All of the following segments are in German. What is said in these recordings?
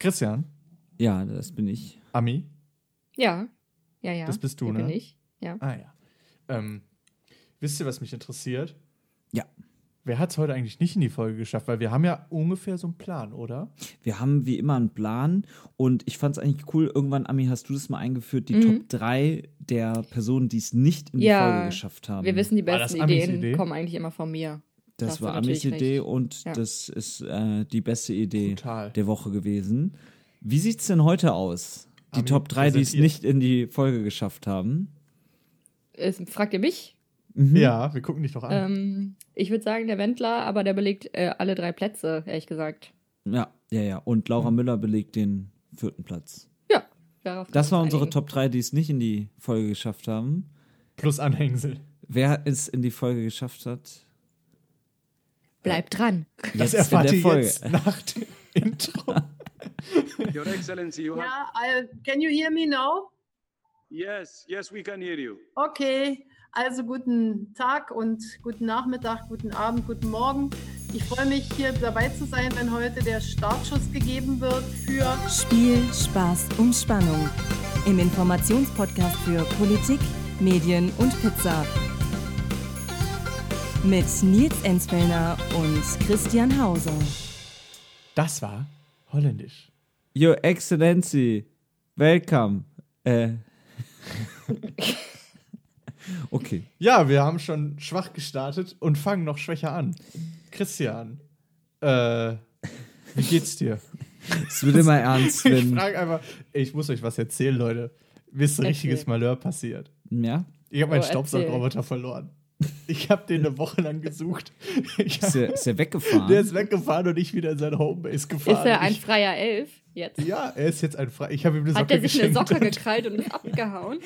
Christian, Ja, das bin ich. Ami, Ja. Ja, ja. Das bist du, Hier ne? Bin ich. Ja. ah ja. Ähm, wisst ihr, was mich interessiert? Ja. Wer hat es heute eigentlich nicht in die Folge geschafft? Weil wir haben ja ungefähr so einen Plan, oder? Wir haben wie immer einen Plan und ich fand es eigentlich cool. Irgendwann, Ami, hast du das mal eingeführt, die Mhm. Top 3 der Personen, die es nicht in die Ja, Folge geschafft haben. Wir wissen, die besten Ideen Idee? kommen eigentlich immer von mir. Da Das war Amis Idee recht. und Ja. das ist äh, die beste Idee Total. der Woche gewesen. Wie sieht's denn heute aus? Die Ami, Top 3, die es nicht in die Folge geschafft haben. Es, fragt ihr mich? Mhm. Ja, wir gucken dich doch an. Ähm, ich würde sagen, der Wendler, aber der belegt äh, alle drei Plätze, ehrlich gesagt. Ja, ja, ja. Und Laura Müller belegt den vierten Platz. Ja. Darauf Das war uns unsere einigen. Top 3, die es nicht in die Folge geschafft haben. Plus Anhängsel. Wer es in die Folge geschafft hat, Bleibt dran. Das jetzt erfahrt der ihr Folge. jetzt nach dem Intro. Your Excellency, you have. Yeah, I, can you hear me now? Yes, yes, we can hear you. Okay, also guten Tag und guten Nachmittag, guten Abend, guten Morgen. Ich freue mich, hier dabei zu sein, wenn heute der Startschuss gegeben wird für Spiel, Spaß und Spannung. Im Informationspodcast für Politik, Medien und Pizza. Mit Nils Enzfellner und Christian Hauser. Das war holländisch. Your Excellency, welcome. Äh. okay. Ja, wir haben schon schwach gestartet und fangen noch schwächer an. Christian, äh, wie geht's dir? Es wird immer ernst, Ich wenn. frage einfach, ich muss euch was erzählen, Leute. Mir ist ein richtiges Malheur passiert. Ja? Ich habe meinen Oh. Staubsaugerroboter verloren. Ich habe den eine Woche lang gesucht. Ich Ist er, ist er weggefahren? der ist weggefahren und ich wieder in seine Homebase gefahren. Ist er ein ich, freier Elf jetzt? ja, er ist jetzt ein Frei. Ich habe ihm eine Socke Hat er sich eine. Socke gekrallt und ist abgehauen?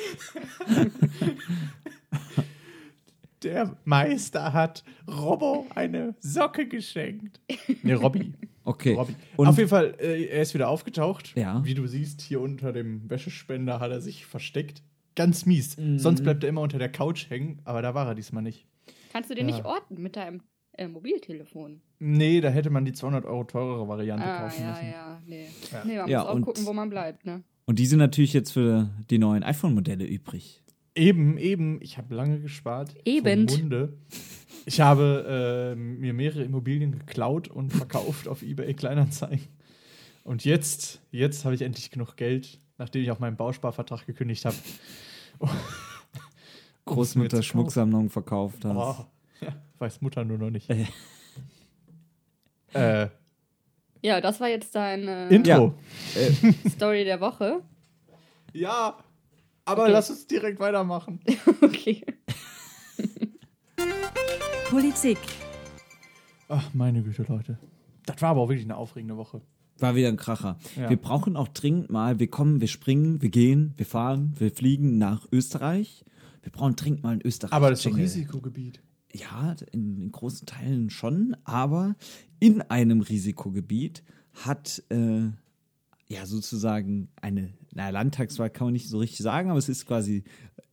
Der Meister hat Robbo eine Socke geschenkt. Ne, Robby. okay. Robby. Und Auf jeden Fall, äh, er ist wieder aufgetaucht. Ja. Wie du siehst, hier unter dem Wäschespender hat er sich versteckt. Ganz mies. Mhm. Sonst bleibt er immer unter der Couch hängen, aber da war er diesmal nicht. Kannst du den Ja. nicht orten mit deinem äh, Mobiltelefon? Nee, da hätte man die 200 Euro teurere Variante Ah, kaufen ja, müssen. ja, nee. Ja. Nee, man Ja, muss auch und- gucken, wo man bleibt, ne? Und die sind natürlich jetzt für die neuen iPhone-Modelle übrig. Eben, eben. Ich habe lange gespart. Eben. Munde. Ich habe äh, mir mehrere Immobilien geklaut und verkauft auf eBay Kleinanzeigen. Und jetzt, jetzt habe ich endlich genug Geld, nachdem ich auch meinen Bausparvertrag gekündigt habe. Großmutter Schmucksammlung verkauft hast. Oh, ja, weiß Mutter nur noch nicht. Äh. Äh, Ja, das war jetzt deine Intro. Story der Woche. Ja, aber Okay. lass uns direkt weitermachen. Okay. Politik, Ach, meine Güte, Leute. Das war aber auch wirklich eine aufregende Woche. War wieder ein Kracher. Ja. Wir brauchen auch dringend mal, wir kommen, wir springen, wir gehen, wir fahren, wir fliegen nach Österreich. Wir brauchen dringend mal ein Österreich. Aber das ist doch. Risikogebiet. Ja, in, in großen Teilen schon, aber in einem Risikogebiet hat äh, ja sozusagen eine, na, Landtagswahl kann man nicht so richtig sagen, aber es ist quasi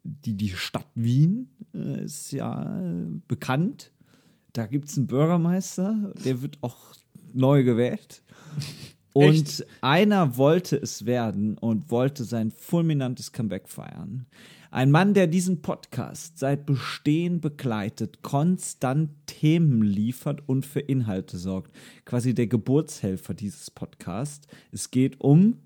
die, die Stadt Wien äh, ist ja äh, bekannt. Da gibt es einen Bürgermeister, der wird auch neu gewählt. Und Echt? einer wollte es werden und wollte sein fulminantes Comeback feiern. Ein Mann, der diesen Podcast seit Bestehen begleitet, konstant Themen liefert und für Inhalte sorgt. Quasi der Geburtshelfer dieses Podcasts. Es geht um,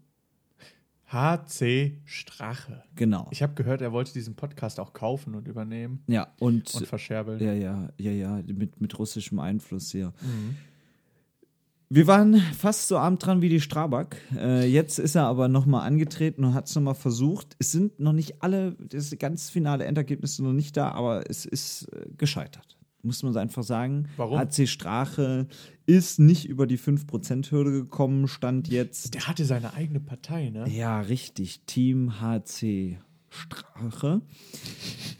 HC Strache. genau. Ich habe gehört, er wollte diesen Podcast auch kaufen und übernehmen Ja, und, und verscherbeln. ja, ja, ja, ja, mit, mit russischem Einfluss hier. Wir waren fast so arm dran wie die Strabag. Äh, jetzt ist er aber nochmal angetreten und hat es nochmal versucht. Es sind noch nicht alle, das ganz finale Endergebnis noch nicht da, aber es ist äh, gescheitert. Muss man einfach sagen. Warum? HC Strache ist nicht über die 5%-Hürde gekommen, stand jetzt. Der hatte seine eigene Partei, ne? Ja, richtig. Team HC Strache.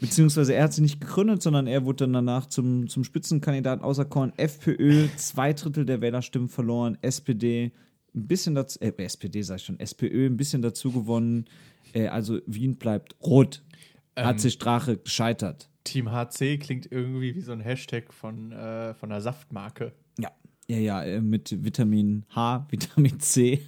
Beziehungsweise er hat sie nicht gegründet, sondern er wurde dann danach zum, zum Spitzenkandidaten auserkoren. FPÖ, zwei Drittel der Wählerstimmen verloren. SPD, ein bisschen dazu, äh, SPD sag ich schon, SPÖ, ein bisschen dazu gewonnen. Äh, also Wien bleibt rot. HC Strache gescheitert. Team HC klingt irgendwie wie so ein Hashtag von, äh, von einer Saftmarke. Ja. Ja, ja, äh, mit Vitamin H, Vitamin C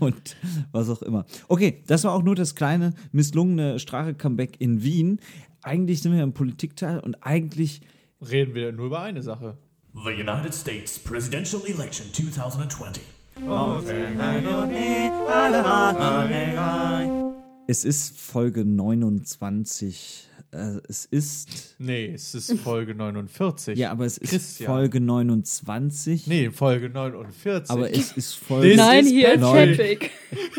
und was auch immer. Okay, das war auch nur das kleine, misslungene Strache-Comeback in Wien. Eigentlich sind wir im Politikteil und eigentlich, Reden wir nur über eine Sache. The United States presidential election 2020. es ist Folge 29. Äh, es ist, Nee, es ist Folge 49. ja, aber es ist Christian. Folge 29. Nee, Folge 49. Aber es ist Folge, Nein, hier. Patrick.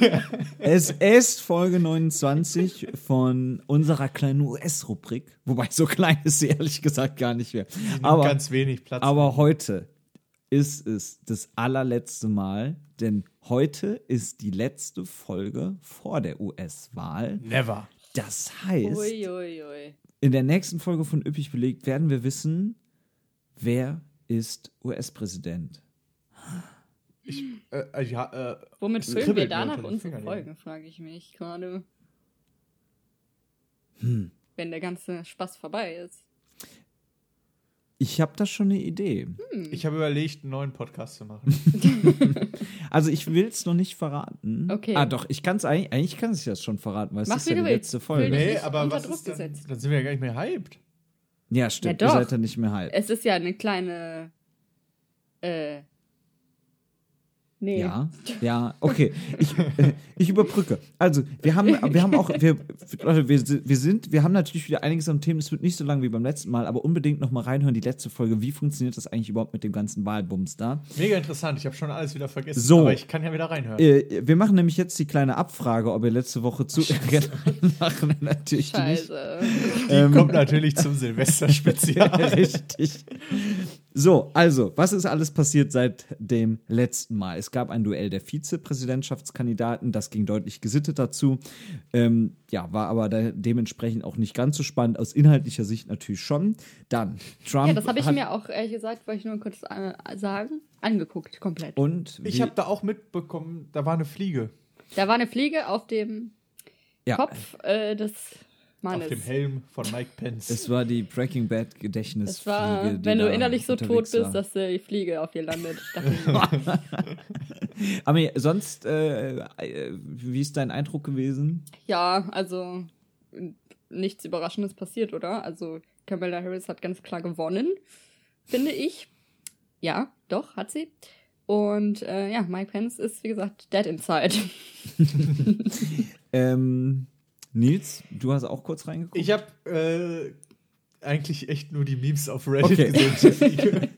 es ist Folge 29 von unserer kleinen US-Rubrik. Wobei, so klein ist sie ehrlich gesagt gar nicht mehr. Aber ganz wenig Platz. Aber heute ist es das allerletzte Mal, denn heute ist die letzte Folge vor der US-Wahl. Never. Das heißt, Ui, ui, ui. in der nächsten Folge von Üppig belegt werden wir wissen, wer ist US-Präsident. Äh, äh, ja, äh, Womit füllen wir danach unsere. Folgen, frage ich mich gerade. Hm. Wenn der ganze Spaß vorbei ist. Ich habe da schon eine Idee. ich habe überlegt, einen neuen Podcast zu machen. Also ich will es noch nicht verraten. Okay. Ah doch, ich kann es eigentlich, eigentlich kann ich das schon verraten, weil es ist wie ja die du willst. letzte Folge. nee, nicht aber was Druck ist dann? gesetzt. Dann sind wir ja gar nicht mehr hyped. Ja, stimmt. Ja, ihr seid ja nicht mehr halb. Es ist ja eine kleine. Äh. Nee. Ja, ja, okay. Ich, äh, ich überbrücke. Also, wir haben, wir haben auch, wir, Leute, wir, wir sind, wir haben natürlich wieder einiges am Thema. Es wird nicht so lang wie beim letzten Mal, aber unbedingt noch mal reinhören, die letzte Folge. Wie funktioniert das eigentlich überhaupt mit dem ganzen Wahlbums da? Mega interessant. Ich habe schon alles wieder vergessen. So. Aber ich kann ja wieder reinhören. Äh, wir machen nämlich jetzt die kleine Abfrage, ob ihr letzte Woche zu. machen wir natürlich nicht. Scheiße. Die kommt natürlich zum Silvester-Spezial. Richtig. So, also, was ist alles passiert seit dem letzten Mal? Es gab ein Duell der Vizepräsidentschaftskandidaten, das ging deutlich gesitteter zu. Ähm, ja, war aber da dementsprechend auch nicht ganz so spannend, aus inhaltlicher Sicht natürlich schon. Dann, Trump. Ja, das habe ich mir auch, ehrlich gesagt, wollte ich nur kurz äh, sagen, angeguckt, komplett. Und Ich habe da auch mitbekommen, da war eine Fliege Da war eine Fliege auf dem ja, Kopf äh, des Mannes. auf dem Helm von Mike Pence. Es war die Breaking Bad Gedächtnisfliege. Es war, die wenn du innerlich so tot bist, war. dass die Fliege auf dir landet. Aber sonst, äh, äh, wie ist dein Eindruck gewesen? ja, also nichts Überraschendes passiert, oder? Also Kamala Harris hat ganz klar gewonnen, finde ich. Ja, doch, hat sie. Und äh, ja, Mike Pence ist, wie gesagt, dead inside. Ähm, Nils, du hast auch kurz reingeguckt. Ich habe äh, eigentlich echt nur die Memes auf Reddit Okay. gesehen.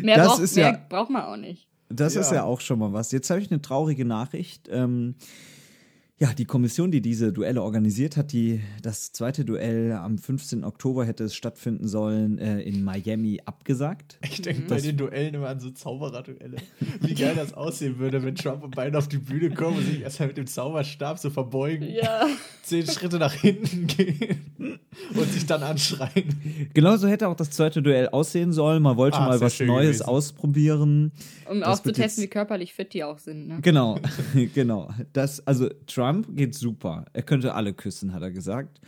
Mehr, Das braucht, ist mehr ja- braucht man auch nicht. Das Ja. ist ja auch schon mal was. Jetzt habe ich eine traurige Nachricht. Ähm, ja, die Kommission, die diese Duelle organisiert hat, die das zweite Duell am 15. Oktober hätte es stattfinden sollen, äh, in Miami abgesagt. Ich denke bei den Duellen immer an so Zaubererduelle. Wie geil das aussehen würde, wenn Trump und Biden auf die Bühne kommen und sich erstmal mit dem Zauberstab so verbeugen, Ja. zehn Schritte nach hinten gehen und sich dann anschreien. Genauso hätte auch das zweite Duell aussehen sollen. Man wollte Ah, mal was Neues gewesen. ausprobieren. Um Das auch zu testen, jetzt- wie körperlich fit die auch sind. Ne? Genau, genau. Das, also Trump geht super. Er könnte alle küssen, hat er gesagt.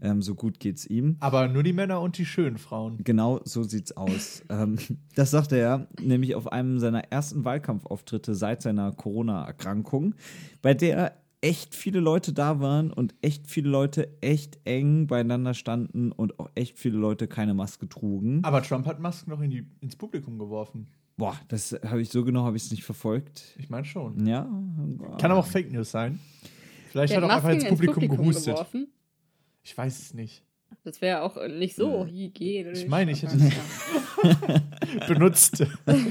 Ähm, so gut geht's ihm. Aber nur die Männer und die schönen Frauen. Genau so sieht's aus. ähm, das sagte er nämlich auf einem seiner ersten Wahlkampfauftritte seit seiner Corona-Erkrankung, bei der echt viele Leute da waren und echt viele Leute echt eng beieinander standen und auch echt viele Leute keine Maske trugen. Aber Trump hat Masken noch in die, ins Publikum geworfen. Boah, das habe ich so genau habe ich es nicht verfolgt. Ich meine schon. Ja, Kann aber auch Fake News sein. Vielleicht Der hat er auch einfach Masken ins Publikum, gehustet. geworfen. Ich weiß es nicht. Das wäre auch nicht so hygienisch. Ich meine, ich hätte aber- Benutzt.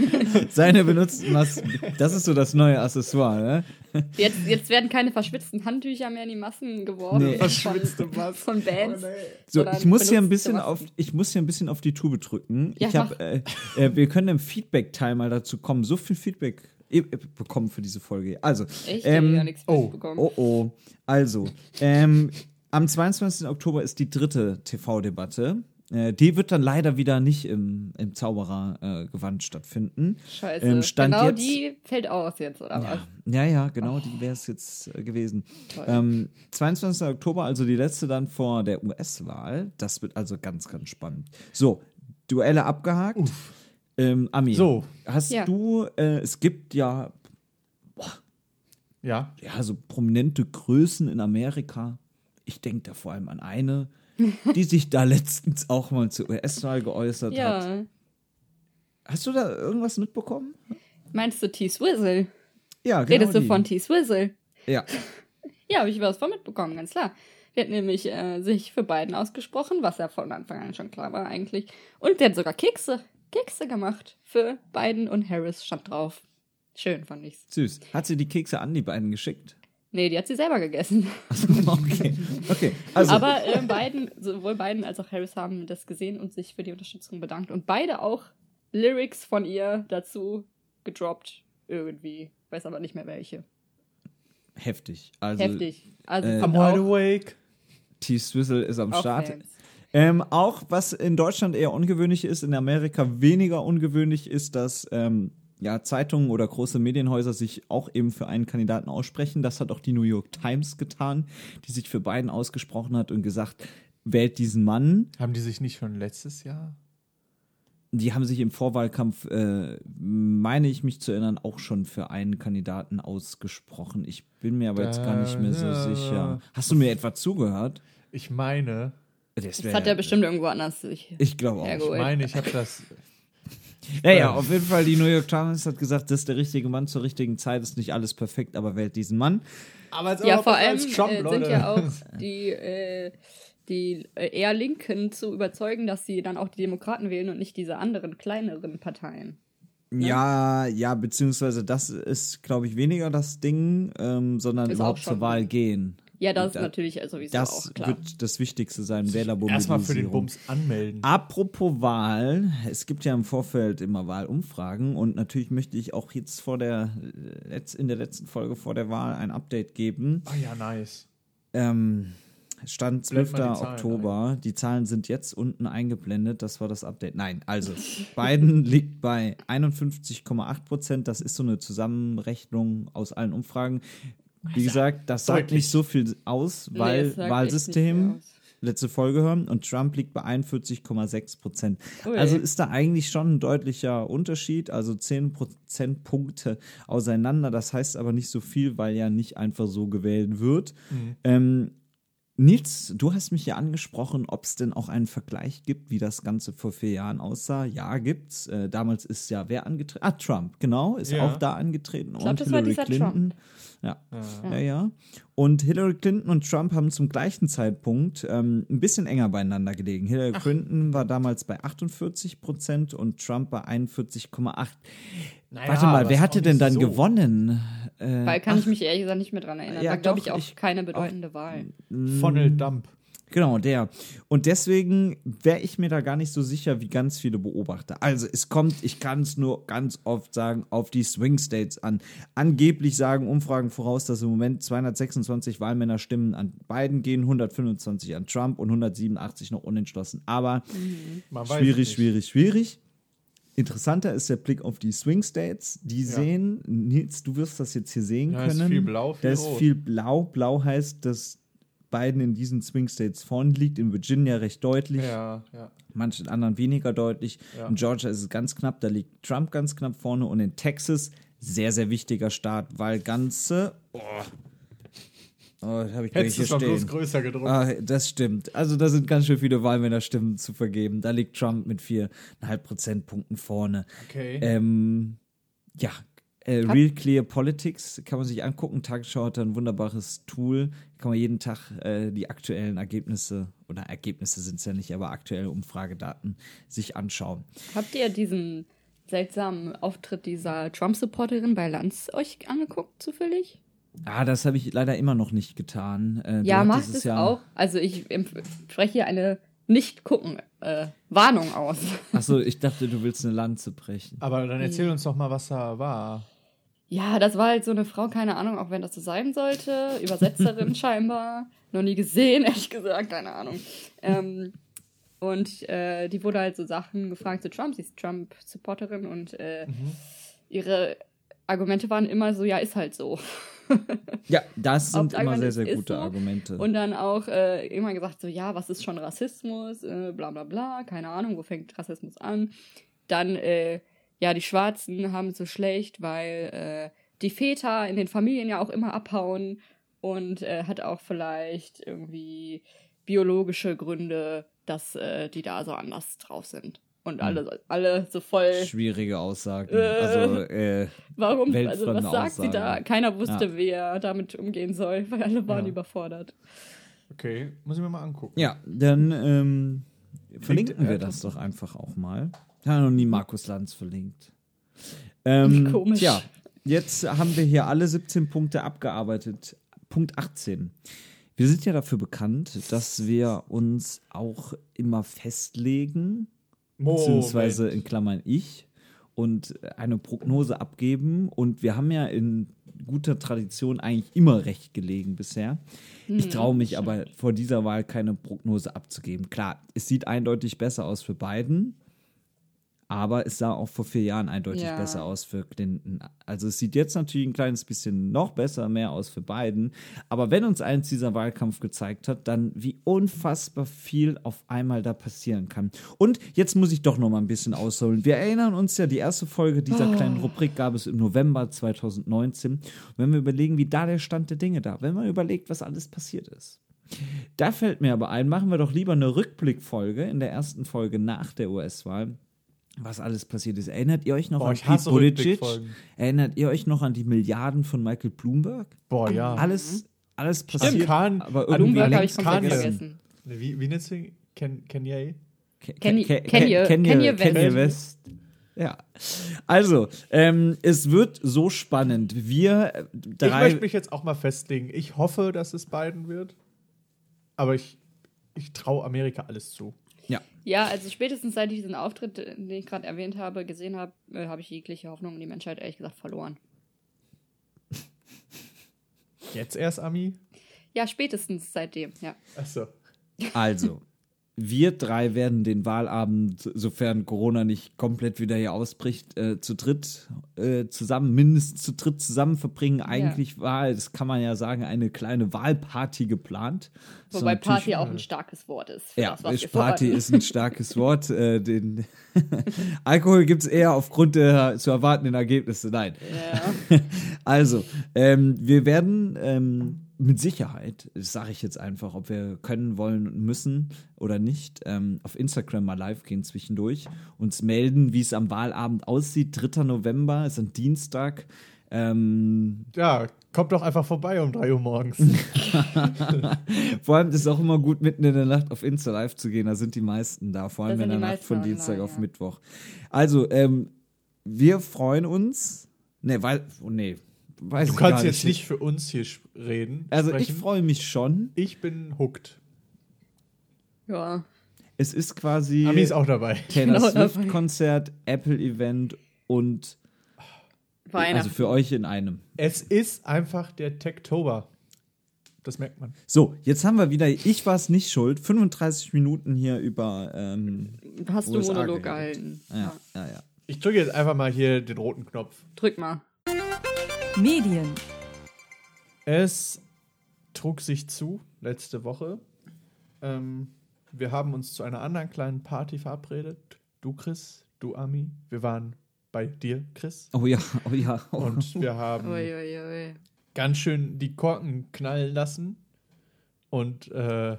seine benutzten Masken. Das ist so das neue Accessoire, ne? Jetzt, jetzt werden keine verschwitzten Handtücher mehr in die Massen geworfen. Nee. Verschwitzte von, Masken. von Bands. So, sondern ich muss hier ein bisschen Masken. auf, ich muss hier ein bisschen auf die Tube drücken. Ja, ich habe, äh, äh, wir können im Feedback-Teil mal dazu kommen. So viel Feedback äh, bekommen für diese Folge. Also, Echt? ähm, ja, nichts oh, bekommen. oh oh. Also, ähm, am 22. Oktober ist die dritte TV-Debatte. Äh, die wird dann leider wieder nicht im, im Zauberergewand stattfinden. Scheiße. ähm, Stand genau jetzt- die fällt aus jetzt, oder was? Ja, ja, genau, die wäre es jetzt äh, gewesen. Ähm, 22. Oktober, also die letzte dann vor der US-Wahl. Das wird also ganz, ganz spannend. So, Duelle abgehakt. Ähm, Ami, So. hast Ja. du, äh, es gibt ja, Ja. ja so prominente Größen in Amerika. Ich denke da vor allem an eine, die sich da letztens auch mal zur US-Wahl geäußert hat. Ja. Hast du da irgendwas mitbekommen? Meinst du T-Swizzle? Ja, genau. Redest du die. von T-Swizzle? Ja. Ja, habe ich was von mitbekommen, ganz klar. Die hat nämlich äh, sich für Biden ausgesprochen, was ja von Anfang an schon klar war eigentlich. Und der hat sogar Kekse, Kekse gemacht für Biden und Harris stand drauf. Schön fand ich's. Süß. Hat sie die Kekse an die beiden geschickt? Nee, die hat sie selber gegessen. okay. Okay. Also, Aber äh, Biden, sowohl Biden als auch Harris haben das gesehen und sich für die Unterstützung bedankt. Und beide auch Lyrics von ihr dazu gedroppt. Irgendwie. Weiß aber nicht mehr welche. heftig. Also, Heftig. Also äh, I'm wide awake. T-Swizzle ist am auch Start. Fans. Ähm, auch was in Deutschland eher ungewöhnlich ist, in Amerika weniger ungewöhnlich ist, dass ähm, ja, Zeitungen oder große Medienhäuser sich auch eben für einen Kandidaten aussprechen. Das hat auch die New York Times getan, die sich für Biden ausgesprochen hat und gesagt, wählt diesen Mann. Haben die sich nicht schon letztes Jahr? Die haben sich im Vorwahlkampf, äh, meine ich mich zu erinnern, auch schon für einen Kandidaten ausgesprochen. Ich bin mir aber jetzt gar nicht mehr so Da- sicher. Hast du mir etwa zugehört? Ich meine, Das, Das hat er bestimmt irgendwo anders sich Ich glaube auch. hergeholt. ich meine, ich habe das. Naja, auf jeden Fall, die New York Times hat gesagt, das ist der richtige Mann zur richtigen Zeit, ist nicht alles perfekt, aber wählt diesen Mann. Aber Ja, vor allem äh, sind ja auch die, äh, die äh, eher Linken zu überzeugen, dass sie dann auch die Demokraten wählen und nicht diese anderen kleineren Parteien. Ja, ja, beziehungsweise das ist, glaube ich, weniger das Ding, ähm, sondern Ist überhaupt zur Wahl gehen. Ja, das Und ist da- natürlich sowieso Das auch klar. wird das Wichtigste sein, Wählermobilisierung. Erstmal für den Bums anmelden. Apropos Wahl, es gibt ja im Vorfeld immer Wahlumfragen und natürlich möchte ich auch jetzt vor der in der letzten Folge vor der Wahl ein Update geben. Ah ja, nice. Ähm, Stand Blend 12. mal die Oktober. Die Zahlen sind jetzt unten eingeblendet. Das war das Update. Nein, also Biden liegt bei 51,8 Prozent. Das ist so eine Zusammenrechnung aus allen Umfragen. Wie gesagt, das sagt deutlich. nicht so viel aus, Nee, weil echt Wahlsystem, aus. letzte Folge hören, und Trump liegt bei 41,6 Prozent. Ui. Also ist da eigentlich schon ein deutlicher Unterschied, also 10 Prozentpunkte auseinander. Das heißt aber nicht so viel, weil ja nicht einfach so gewählt wird. Ähm, Nils, du hast mich ja angesprochen, ob es denn auch einen Vergleich gibt, wie das Ganze vor vier Jahren aussah. Ja, gibt's. Äh, damals ist ja wer angetreten? Ah, Trump, genau, ist Ja. auch da angetreten. glaub, und das war Hillary dieser Clinton. Ja. ja, ja. Und Hillary Clinton und Trump haben zum gleichen Zeitpunkt ähm, ein bisschen enger beieinander gelegen. Hillary Clinton war damals bei 48 Prozent und Trump bei 41,8. Naja, Warte mal, wer hatte denn dann so. gewonnen? Äh, Weil kann ich ach, mich ehrlich gesagt nicht mehr dran erinnern. Ja, war, glaube ich, auch ich- keine bedeutende Wahl. Funnel Dump. Genau, der. Und deswegen wäre ich mir da gar nicht so sicher wie ganz viele Beobachter. Also es kommt, ich kann es nur ganz oft sagen, auf die Swing States an. Angeblich sagen Umfragen voraus, dass im Moment 226 Wahlmänner stimmen an Biden gehen, 125 an Trump und 187 noch unentschlossen. Aber weiß schwierig, nicht. schwierig, schwierig. Interessanter ist der Blick auf die Swing States. Die sehen, Nils, du wirst das jetzt hier sehen Ja, ist können. viel blau, viel da ist viel blau. Blau heißt, dass Biden in diesen Swing States vorn liegt. In Virginia recht deutlich, Ja, ja. manchen anderen weniger deutlich. Ja. In Georgia ist es ganz knapp, da liegt Trump ganz knapp vorne. Und in Texas, sehr, sehr wichtiger Start, weil ganze. Oh, oh das habe ich Hättest hier du es mal bloß größer gedruckt. Ah, das stimmt. Also da sind ganz schön viele Wahlmännerstimmen zu vergeben. Da liegt Trump mit 4,5 Prozentpunkten vorne. Okay. Ähm, ja, äh, Real Clear Politics kann man sich angucken. Tagesschau hat da ein wunderbares Tool. Kann man jeden Tag äh, die aktuellen Ergebnisse, oder Ergebnisse sind es ja nicht, aber aktuelle Umfragedaten sich anschauen. Habt ihr diesen seltsamen Auftritt dieser Trump-Supporterin bei Lanz euch angeguckt, zufällig? Ah, das habe ich leider immer noch nicht getan. Äh, du Ja, macht es auch. Also ich spreche hier eine Nicht-Gucken-Warnung aus. Achso, ich dachte, du willst eine Lanze brechen. Aber dann erzähl uns doch mal, was da war. Ja, das war halt so eine Frau, keine Ahnung, auch wenn das so sein sollte. Übersetzerin scheinbar. Noch nie gesehen, ehrlich gesagt, keine Ahnung. Ähm, und äh, die wurde halt so Sachen gefragt zu Trump. Sie ist Trump-Supporterin und äh, ihre Argumente waren immer so, ja, ist halt so. Ja, das sind immer sehr, sehr gute so. Argumente. Und dann auch äh, immer gesagt, so, ja, was ist schon Rassismus? Äh, bla bla bla, keine Ahnung, wo fängt Rassismus an? dann, äh, ja, die Schwarzen haben es so schlecht, weil äh, die Väter in den Familien ja auch immer abhauen und äh, hat auch vielleicht irgendwie biologische Gründe, dass äh, die da so anders drauf sind. Und alle, alle so voll. Schwierige Aussagen. Äh. also, äh, Warum? Also, was sagt sie da? Aussagen. Keiner wusste, Ja. wie er damit umgehen soll, weil alle waren Ja. überfordert. Okay, muss ich mir mal angucken. ja, dann ähm, verlinken äh, wir das doch einfach auch mal. Ich habe noch nie Markus Lanz verlinkt. Ähm, Komisch. Tja, jetzt haben wir hier alle 17 Punkte abgearbeitet. Punkt 18. Wir sind ja dafür bekannt, dass wir uns auch immer festlegen, beziehungsweise in Klammern ich, und eine Prognose abgeben. Und wir haben ja in guter Tradition eigentlich immer recht gelegen bisher. Ich traue mich aber vor dieser Wahl keine Prognose abzugeben. Klar, es sieht eindeutig besser aus für Biden, aber es sah auch vor vier Jahren eindeutig Ja. besser aus für Clinton. Also es sieht jetzt natürlich ein kleines bisschen noch besser, mehr aus für Biden. Aber wenn uns eins dieser Wahlkampf gezeigt hat, dann wie unfassbar viel auf einmal da passieren kann. Und jetzt muss ich doch noch mal ein bisschen ausholen. Wir erinnern uns ja, die erste Folge dieser kleinen Rubrik gab es im November 2019. Und wenn wir überlegen, wie da der Stand der Dinge da, wenn man überlegt, was alles passiert ist. Da fällt mir aber ein, machen wir doch lieber eine Rückblickfolge in der ersten Folge nach der US-Wahl, was alles passiert ist. Erinnert ihr euch noch Boah, an ich Pete Buttigieg? Erinnert ihr euch noch an die Milliarden von Michael Bloomberg? Boah, ja. Alles, alles passiert, Kahn- aber irgendwie Bloomberg habe ich komplett Kanye. vergessen. Wie, wie nennst du ihn? Ken, Kanye? Ke- Kanye- Kanye- Kanye- Kanye West. Ja. Also, ähm, es wird so spannend. Wir äh, Ich drei. möchte mich jetzt auch mal festlegen. Ich hoffe, dass es Biden wird. Aber ich, ich traue Amerika alles zu. Ja. Ja, also spätestens seit ich diesen Auftritt, den ich gerade erwähnt habe, gesehen habe, äh, habe ich jegliche Hoffnung in die Menschheit ehrlich gesagt verloren. Jetzt erst, Ami? Ja, spätestens seitdem, ja. Achso. Also, wir drei werden den Wahlabend, sofern Corona nicht komplett wieder hier ausbricht, äh, zu dritt äh, zusammen, mindestens zu dritt zusammen verbringen. Eigentlich war, das kann man ja sagen, eine kleine Wahlparty geplant. So Wobei natürlich- Party auch ein starkes Wort ist. Ja, das, Party ist ein starkes Wort. Äh, den Alkohol gibt es eher aufgrund der zu erwartenden Ergebnisse. Nein. Ja. Also, ähm, wir werden ähm, mit Sicherheit, das sage ich jetzt einfach, ob wir können, wollen und müssen oder nicht, ähm, auf Instagram mal live gehen zwischendurch, uns melden, wie es am Wahlabend aussieht. 3. November ist ein Dienstag. Ähm, Ja, kommt doch einfach vorbei um 3 Uhr morgens. vor allem ist es auch immer gut, mitten in der Nacht auf Insta live zu gehen. Da sind die meisten da, vor allem in der Nacht von Dienstag online, auf ja. Mittwoch. Also, ähm, wir freuen uns. Ne, weil, oh nee, weiß Du ich kannst gar jetzt nicht für uns hier reden. Also, ich sprechen. freue mich schon. Ich bin hooked. ja. Es ist quasi Ami ist auch dabei. Taylor Genau dabei. Swift-Konzert, Apple-Event und Weihnachten. also für euch in einem. Es ist einfach der Techtober. Das merkt man. So, jetzt haben wir wieder, ich war es nicht schuld, 35 Minuten hier über ähm, Hast du USA Monolog geredet. gehalten. ja, ja, ja. Ich drücke jetzt einfach mal hier den roten Knopf. Drück mal. Medien, Es trug sich zu letzte Woche. Ähm, wir haben uns zu einer anderen kleinen Party verabredet. Du, Chris, du, Ami. Wir waren bei dir, Chris. Oh ja, oh ja. Oh. Und wir haben Ui, ui, ui. ganz schön die Korken knallen lassen und äh,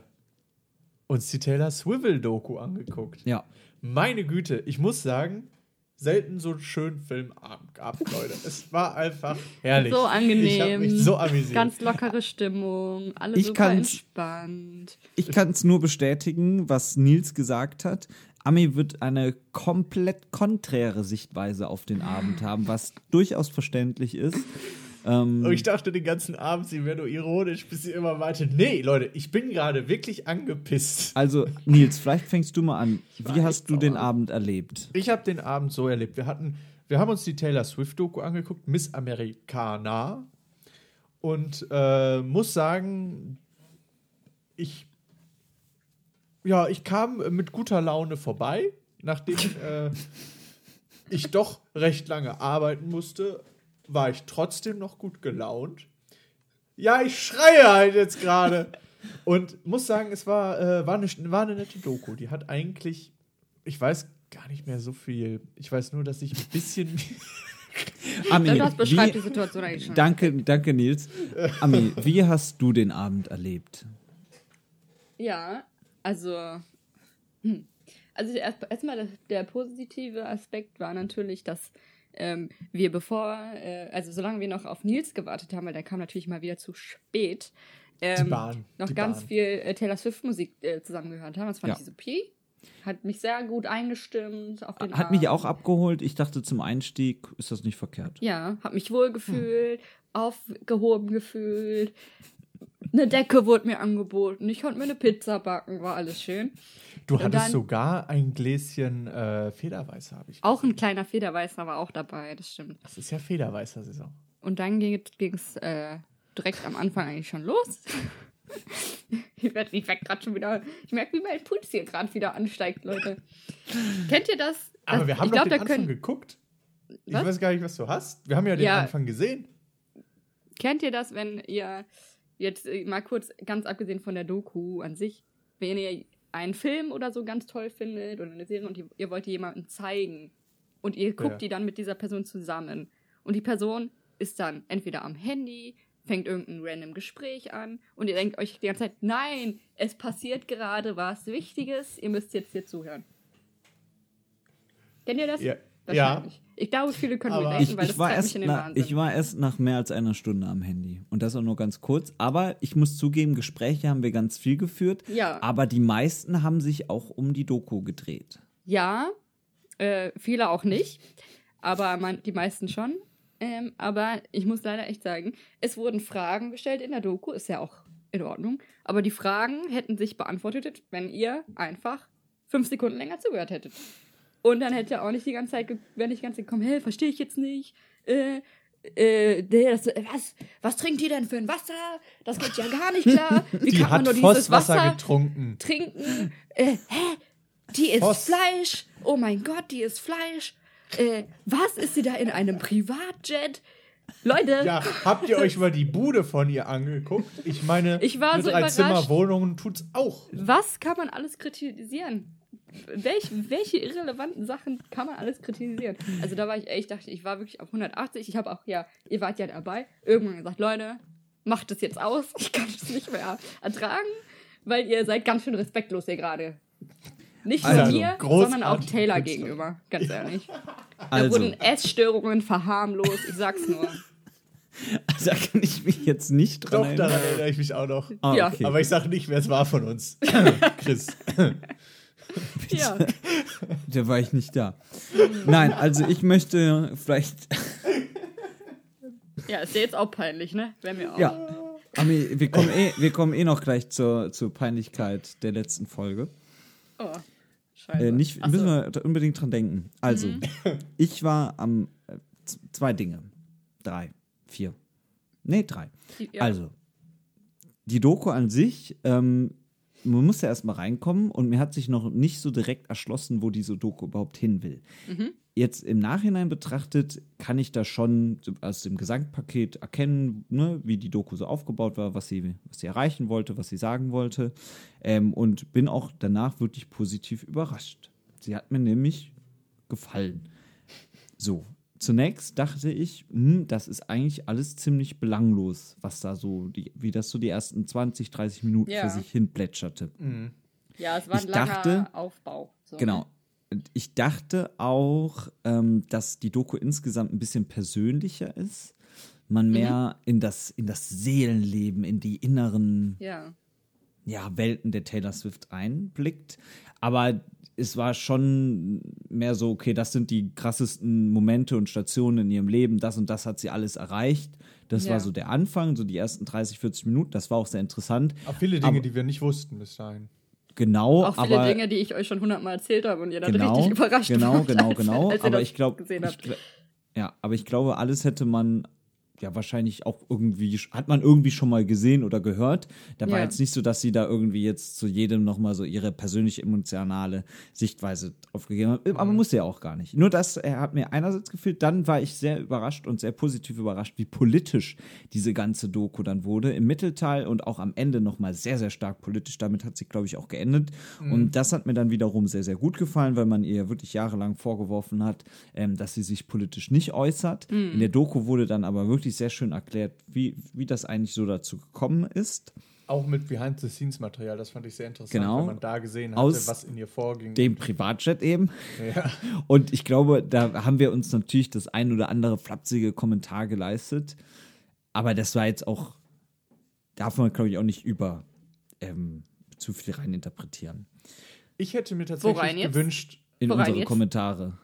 uns die Taylor Swivel-Doku angeguckt. ja. Meine Güte, ich muss sagen, selten so einen schönen Filmabend gehabt, Leute. Es war einfach herrlich. So angenehm. Ich habe mich so amüsiert. Ganz lockere Stimmung. Alle Ich super kann's- entspannt. Ich kann es nur bestätigen, was Nils gesagt hat. Ami wird eine komplett konträre Sichtweise auf den Abend haben, was durchaus verständlich ist. Ähm, Und ich dachte den ganzen Abend, sie wäre nur ironisch, bis sie immer meinte, nee, Leute, ich bin gerade wirklich angepisst. also, Nils, vielleicht fängst du mal an. Wie hast du den Abend erlebt? Ich habe den Abend so erlebt. Wir hatten, wir haben uns die Taylor Swift-Doku angeguckt, Miss Americana. Und äh, muss sagen, ich, ja, ich kam mit guter Laune vorbei, nachdem äh, ich doch recht lange arbeiten musste, war ich trotzdem noch gut gelaunt. Ja, ich schreie halt jetzt gerade. Und muss sagen, es war, äh, war, eine, war eine nette Doku. Die hat eigentlich, ich weiß gar nicht mehr so viel. Ich weiß nur, dass ich ein bisschen. Ami, Das beschreibt die wie, Situation eigentlich schon. danke, danke Nils. Ami, wie hast du den Abend erlebt? Ja, also. Hm. Also erst- erstmal der, der positive Aspekt war natürlich, dass ähm, wir bevor, äh, also solange wir noch auf Nils gewartet haben, weil der kam natürlich mal wieder zu spät, ähm, Bahn, noch ganz Bahn. viel äh, Taylor Swift Musik äh, zusammengehört haben. Das fand Ja. ich super. Hat mich sehr gut eingestimmt auf den Hat mich Abend. auch abgeholt. Ich dachte, zum Einstieg ist das nicht verkehrt. Ja, hab mich wohl gefühlt, aufgehoben gefühlt. Eine Decke wurde mir angeboten. Ich konnte mir eine Pizza backen, war alles schön. Du Und hattest dann- sogar ein Gläschen äh, Federweißer, habe ich. Auch ein kleiner Federweißer war auch dabei, das stimmt. Das ist ja Federweißer-Saison. Und dann ging es äh, direkt am Anfang eigentlich schon los. ich werd- ich merke gerade schon wieder, ich merke, wie mein Puls hier gerade wieder ansteigt, Leute. Kennt ihr das? Aber Das- wir haben ich doch glaub, den Anfang können, geguckt. Ich Was? weiß gar nicht, was du hast. Wir haben ja den Ja. Anfang gesehen. Kennt ihr das, wenn ihr jetzt äh, mal kurz, ganz abgesehen von der Doku an sich, wenn ihr einen Film oder so ganz toll findet oder eine Serie und ihr, ihr wollt die jemandem zeigen und ihr guckt Ja. die dann mit dieser Person zusammen und die Person ist dann entweder am Handy, fängt irgendein random Gespräch an und ihr denkt euch die ganze Zeit, nein, es passiert gerade was Wichtiges, ihr müsst jetzt hier zuhören. Kennt ihr das? Ja. Wahrscheinlich. Ich glaube, viele können Aber- relaten, Ich, weil ich, das war treibt mich erst in den na, Wahnsinn. ich war erst nach mehr als einer Stunde am Handy. Und das auch nur ganz kurz. Aber ich muss zugeben, Gespräche haben wir ganz viel geführt. Ja. Aber die meisten haben sich auch um die Doku gedreht. Ja, äh, viele auch nicht, aber man, die meisten schon. Ähm, aber ich muss leider echt sagen, es wurden Fragen gestellt in der Doku, ist ja auch in Ordnung. Aber die Fragen hätten sich beantwortet, wenn ihr einfach fünf Sekunden länger zugehört hättet. Und dann hätte auch nicht die ganze Zeit, wenn nicht die ganze Zeit kommen, hey, verstehe ich jetzt nicht. Äh, äh, das, was, was trinkt die denn für ein Wasser? Das geht ja gar nicht klar. Wie Die kann man hat nur dieses Wasser getrunken. trinken. Äh, hä? Die ist Voss. Fleisch. Oh mein Gott, die ist Fleisch. Äh, was ist sie da in einem Privatjet? Leute, Ja, habt ihr euch mal die Bude von ihr angeguckt? Ich meine, Ich war so Drei-Zimmer-Wohnungen tut's auch. was kann man alles kritisieren? Welch, welche irrelevanten Sachen kann man alles kritisieren? Also da war ich echt, dachte ich, ich war wirklich auf 180. Ich habe auch, ja, ihr wart ja dabei, irgendwann gesagt, Leute, macht das jetzt aus. Ich kann das nicht mehr ertragen, weil ihr seid ganz schön respektlos hier gerade. Nicht nur Also, mir, sondern auch Taylor Künstler. gegenüber, ganz ehrlich. Da Also, wurden Essstörungen verharmlost, ich sag's nur. da kann ich mich jetzt nicht dran Doch, erinnern. daran erinnere ich mich auch noch. Ah, okay. Aber ich sage nicht, wer es war von uns. Chris. Ja. Da war ich nicht da. Nein, also ich möchte vielleicht. ja, ist ja jetzt auch peinlich, ne? Wäre mir auch. Ja. Ami, wir kommen eh, wir kommen eh noch gleich zur, zur Peinlichkeit der letzten Folge. Oh, scheiße. Äh, nicht, Ach so. müssen wir da unbedingt dran denken. Also, ich war am äh, zwei Dinge. Drei, vier. Nee, drei. Ja. Also, die Doku an sich, ähm, man muss ja erstmal reinkommen und mir hat sich noch nicht so direkt erschlossen, wo diese Doku überhaupt hin will. Mhm. Jetzt im Nachhinein betrachtet, kann ich da schon aus dem Gesamtpaket erkennen, ne, wie die Doku so aufgebaut war, was sie, was sie erreichen wollte, was sie sagen wollte. Ähm, und bin auch danach wirklich positiv überrascht. Sie hat mir nämlich gefallen. So, zunächst dachte ich, hm, das ist eigentlich alles ziemlich belanglos, was da so, die, wie das so die ersten 20, 30 Minuten Ja. für sich hin plätscherte. Ja, es war ein Ich langer dachte- Aufbau. So, Genau. ich dachte auch, ähm, dass die Doku insgesamt ein bisschen persönlicher ist. Man mehr in, das, in das Seelenleben, in die inneren Ja. ja, Welten der Taylor Swift einblickt. Aber es war schon mehr so, okay, das sind die krassesten Momente und Stationen in ihrem Leben, das und das hat sie alles erreicht. Das Ja. war so der Anfang, so die ersten 30, 40 Minuten. Das war auch sehr interessant. Auch viele Dinge, Aber- die wir nicht wussten bis dahin. Genau, Auch viele aber Dinge, die ich euch schon hundertmal erzählt habe und ihr dann genau, richtig überrascht genau, wart, genau, als, genau. als ihr aber das ich glaube, habt. ja, aber ich glaube, alles hätte man ja wahrscheinlich auch irgendwie, hat man irgendwie schon mal gesehen oder gehört. Da war Ja. jetzt nicht so, dass sie da irgendwie jetzt zu jedem nochmal so ihre persönliche emotionale Sichtweise aufgegeben hat. Aber Mhm. muss ja auch gar nicht. Nur das er hat mir einerseits gefehlt, dann war ich sehr überrascht und sehr positiv überrascht, wie politisch diese ganze Doku dann wurde. Im Mittelteil und auch am Ende nochmal sehr, sehr stark politisch. Damit hat sie, glaube ich, auch geendet. Mhm. Und das hat mir dann wiederum sehr, sehr gut gefallen, weil man ihr wirklich jahrelang vorgeworfen hat, ähm, dass sie sich politisch nicht äußert. In der Doku wurde dann aber wirklich sehr schön erklärt, wie, wie das eigentlich so dazu gekommen ist. Auch mit Behind-the-Scenes-Material, das fand ich sehr interessant, Genau. wenn man da gesehen hatte, Aus was in ihr vorging. Dem Privatjet eben. ja. Und ich glaube, da haben wir uns natürlich das ein oder andere flapsige Kommentar geleistet. Aber das war jetzt auch, darf man, glaube ich, auch nicht über ähm, zu viel reininterpretieren. Ich hätte mir tatsächlich gewünscht, In Worein unsere jetzt? Kommentare.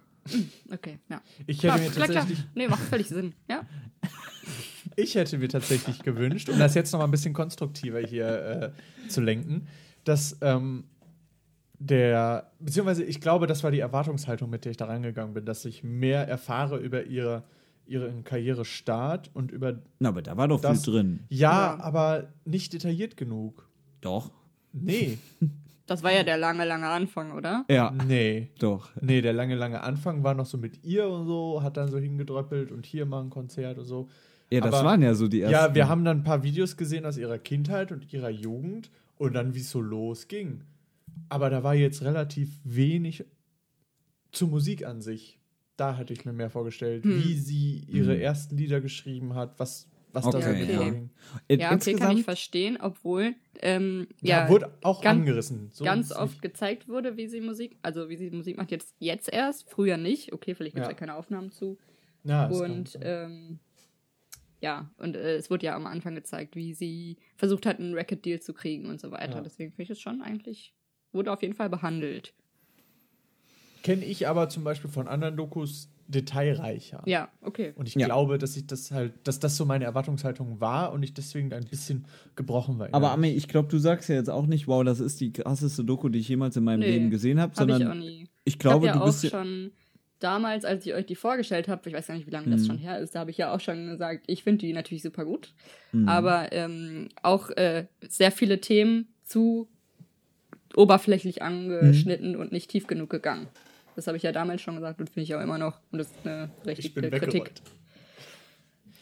Okay, ja. ich hätte Klar, mir klar, klar. tatsächlich, Nee, macht völlig Sinn. Ja. ich hätte mir tatsächlich gewünscht, um das jetzt noch mal ein bisschen konstruktiver hier äh, zu lenken, dass ähm, der, beziehungsweise ich glaube, das war die Erwartungshaltung, mit der ich da rangegangen bin, dass ich mehr erfahre über ihre, ihren Karrierestart und über Na, aber da war doch das. viel drin. Ja, Ja. aber nicht detailliert genug. Doch. Nee, Das war ja der lange, lange Anfang, oder? Ja, nee. doch. Nee, der lange, lange Anfang war noch so mit ihr und so, hat dann so hingedröppelt und hier mal ein Konzert und so. Ja, das Aber- waren ja so die ersten. Ja, wir haben dann ein paar Videos gesehen aus ihrer Kindheit und ihrer Jugend und dann, wie es so losging. Aber da war jetzt relativ wenig zur Musik an sich. Da hätte ich mir mehr vorgestellt, Hm. wie sie ihre ersten Lieder geschrieben hat, was, was da so Okay, ja. Ja, okay, kann ich verstehen, obwohl ähm, Ja, ja, wurde auch ganz- angerissen. So ganz oft nicht- gezeigt wurde, wie sie Musik, also wie sie Musik macht, jetzt, jetzt erst, früher nicht. Okay, vielleicht gibt es Ja. ja. keine Aufnahmen zu. Ja, Und ähm, ja, und äh, es wurde ja am Anfang gezeigt, wie sie versucht hat, einen Record-Deal zu kriegen und so weiter. Ja. Deswegen finde ich es schon eigentlich, wurde auf jeden Fall behandelt. Kenne ich aber zum Beispiel von anderen Dokus detailreicher. Ja, okay. Und ich Ja. glaube, dass ich das halt, dass das so meine Erwartungshaltung war und ich deswegen ein bisschen gebrochen war. Aber. Ami, ich glaube, du sagst ja jetzt auch nicht, wow, das ist die krasseste Doku, die ich jemals in meinem Nee, Leben gesehen habe, Habe ich auch sondern nie. ich glaube, ich hab ja du bist auch ja. schon damals, als ich euch die vorgestellt habe, ich weiß gar nicht, wie lange das Mhm. schon her ist, da habe ich ja auch schon gesagt, ich finde die natürlich super gut. Mhm. Aber ähm, auch äh, sehr viele Themen zu oberflächlich angeschnitten Mhm. und nicht tief genug gegangen. Das habe ich ja damals schon gesagt und finde ich auch immer noch. Und das ist eine ich bin richtige Kritik.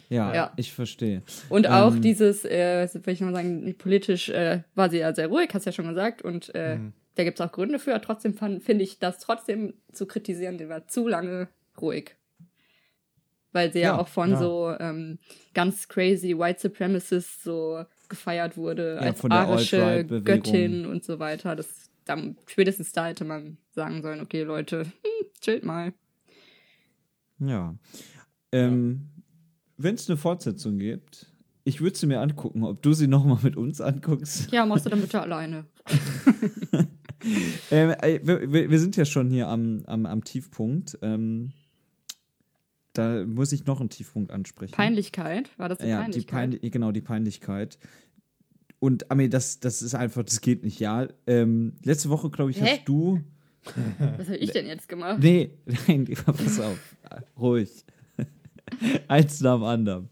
Ja, Ja. ich verstehe. Und auch Ähm, dieses, äh, was will ich noch sagen, politisch äh, war sie ja sehr ruhig, hast ja schon gesagt. Und äh, Mhm. da gibt es auch Gründe für. Trotzdem finde ich das trotzdem zu kritisieren, die war zu lange ruhig. Weil sie ja, Ja, auch von ja. so ähm, ganz crazy White Supremacists so gefeiert wurde, Ja, als von der arische. Göttin und so weiter. Das, da, spätestens da hätte man sagen sollen, okay, Leute, hm, chillt mal. Ja. Ähm, Wenn es eine Fortsetzung gibt, ich würde sie mir angucken, ob du sie nochmal mit uns anguckst. Ja, machst du dann bitte alleine. Ähm, wir, wir sind ja schon hier am, am, am Tiefpunkt. Ähm, da muss ich noch einen Tiefpunkt ansprechen. Peinlichkeit, war das die ja, die Peinlichkeit? Peinlichkeit. Genau, die Peinlichkeit. Und Ami, das, das ist einfach, das geht nicht, ja. Ähm, letzte Woche, glaube ich, Hä? hast du. Was habe ich denn jetzt gemacht? Nee, nein, pass auf. Ruhig. Eins nach dem anderen.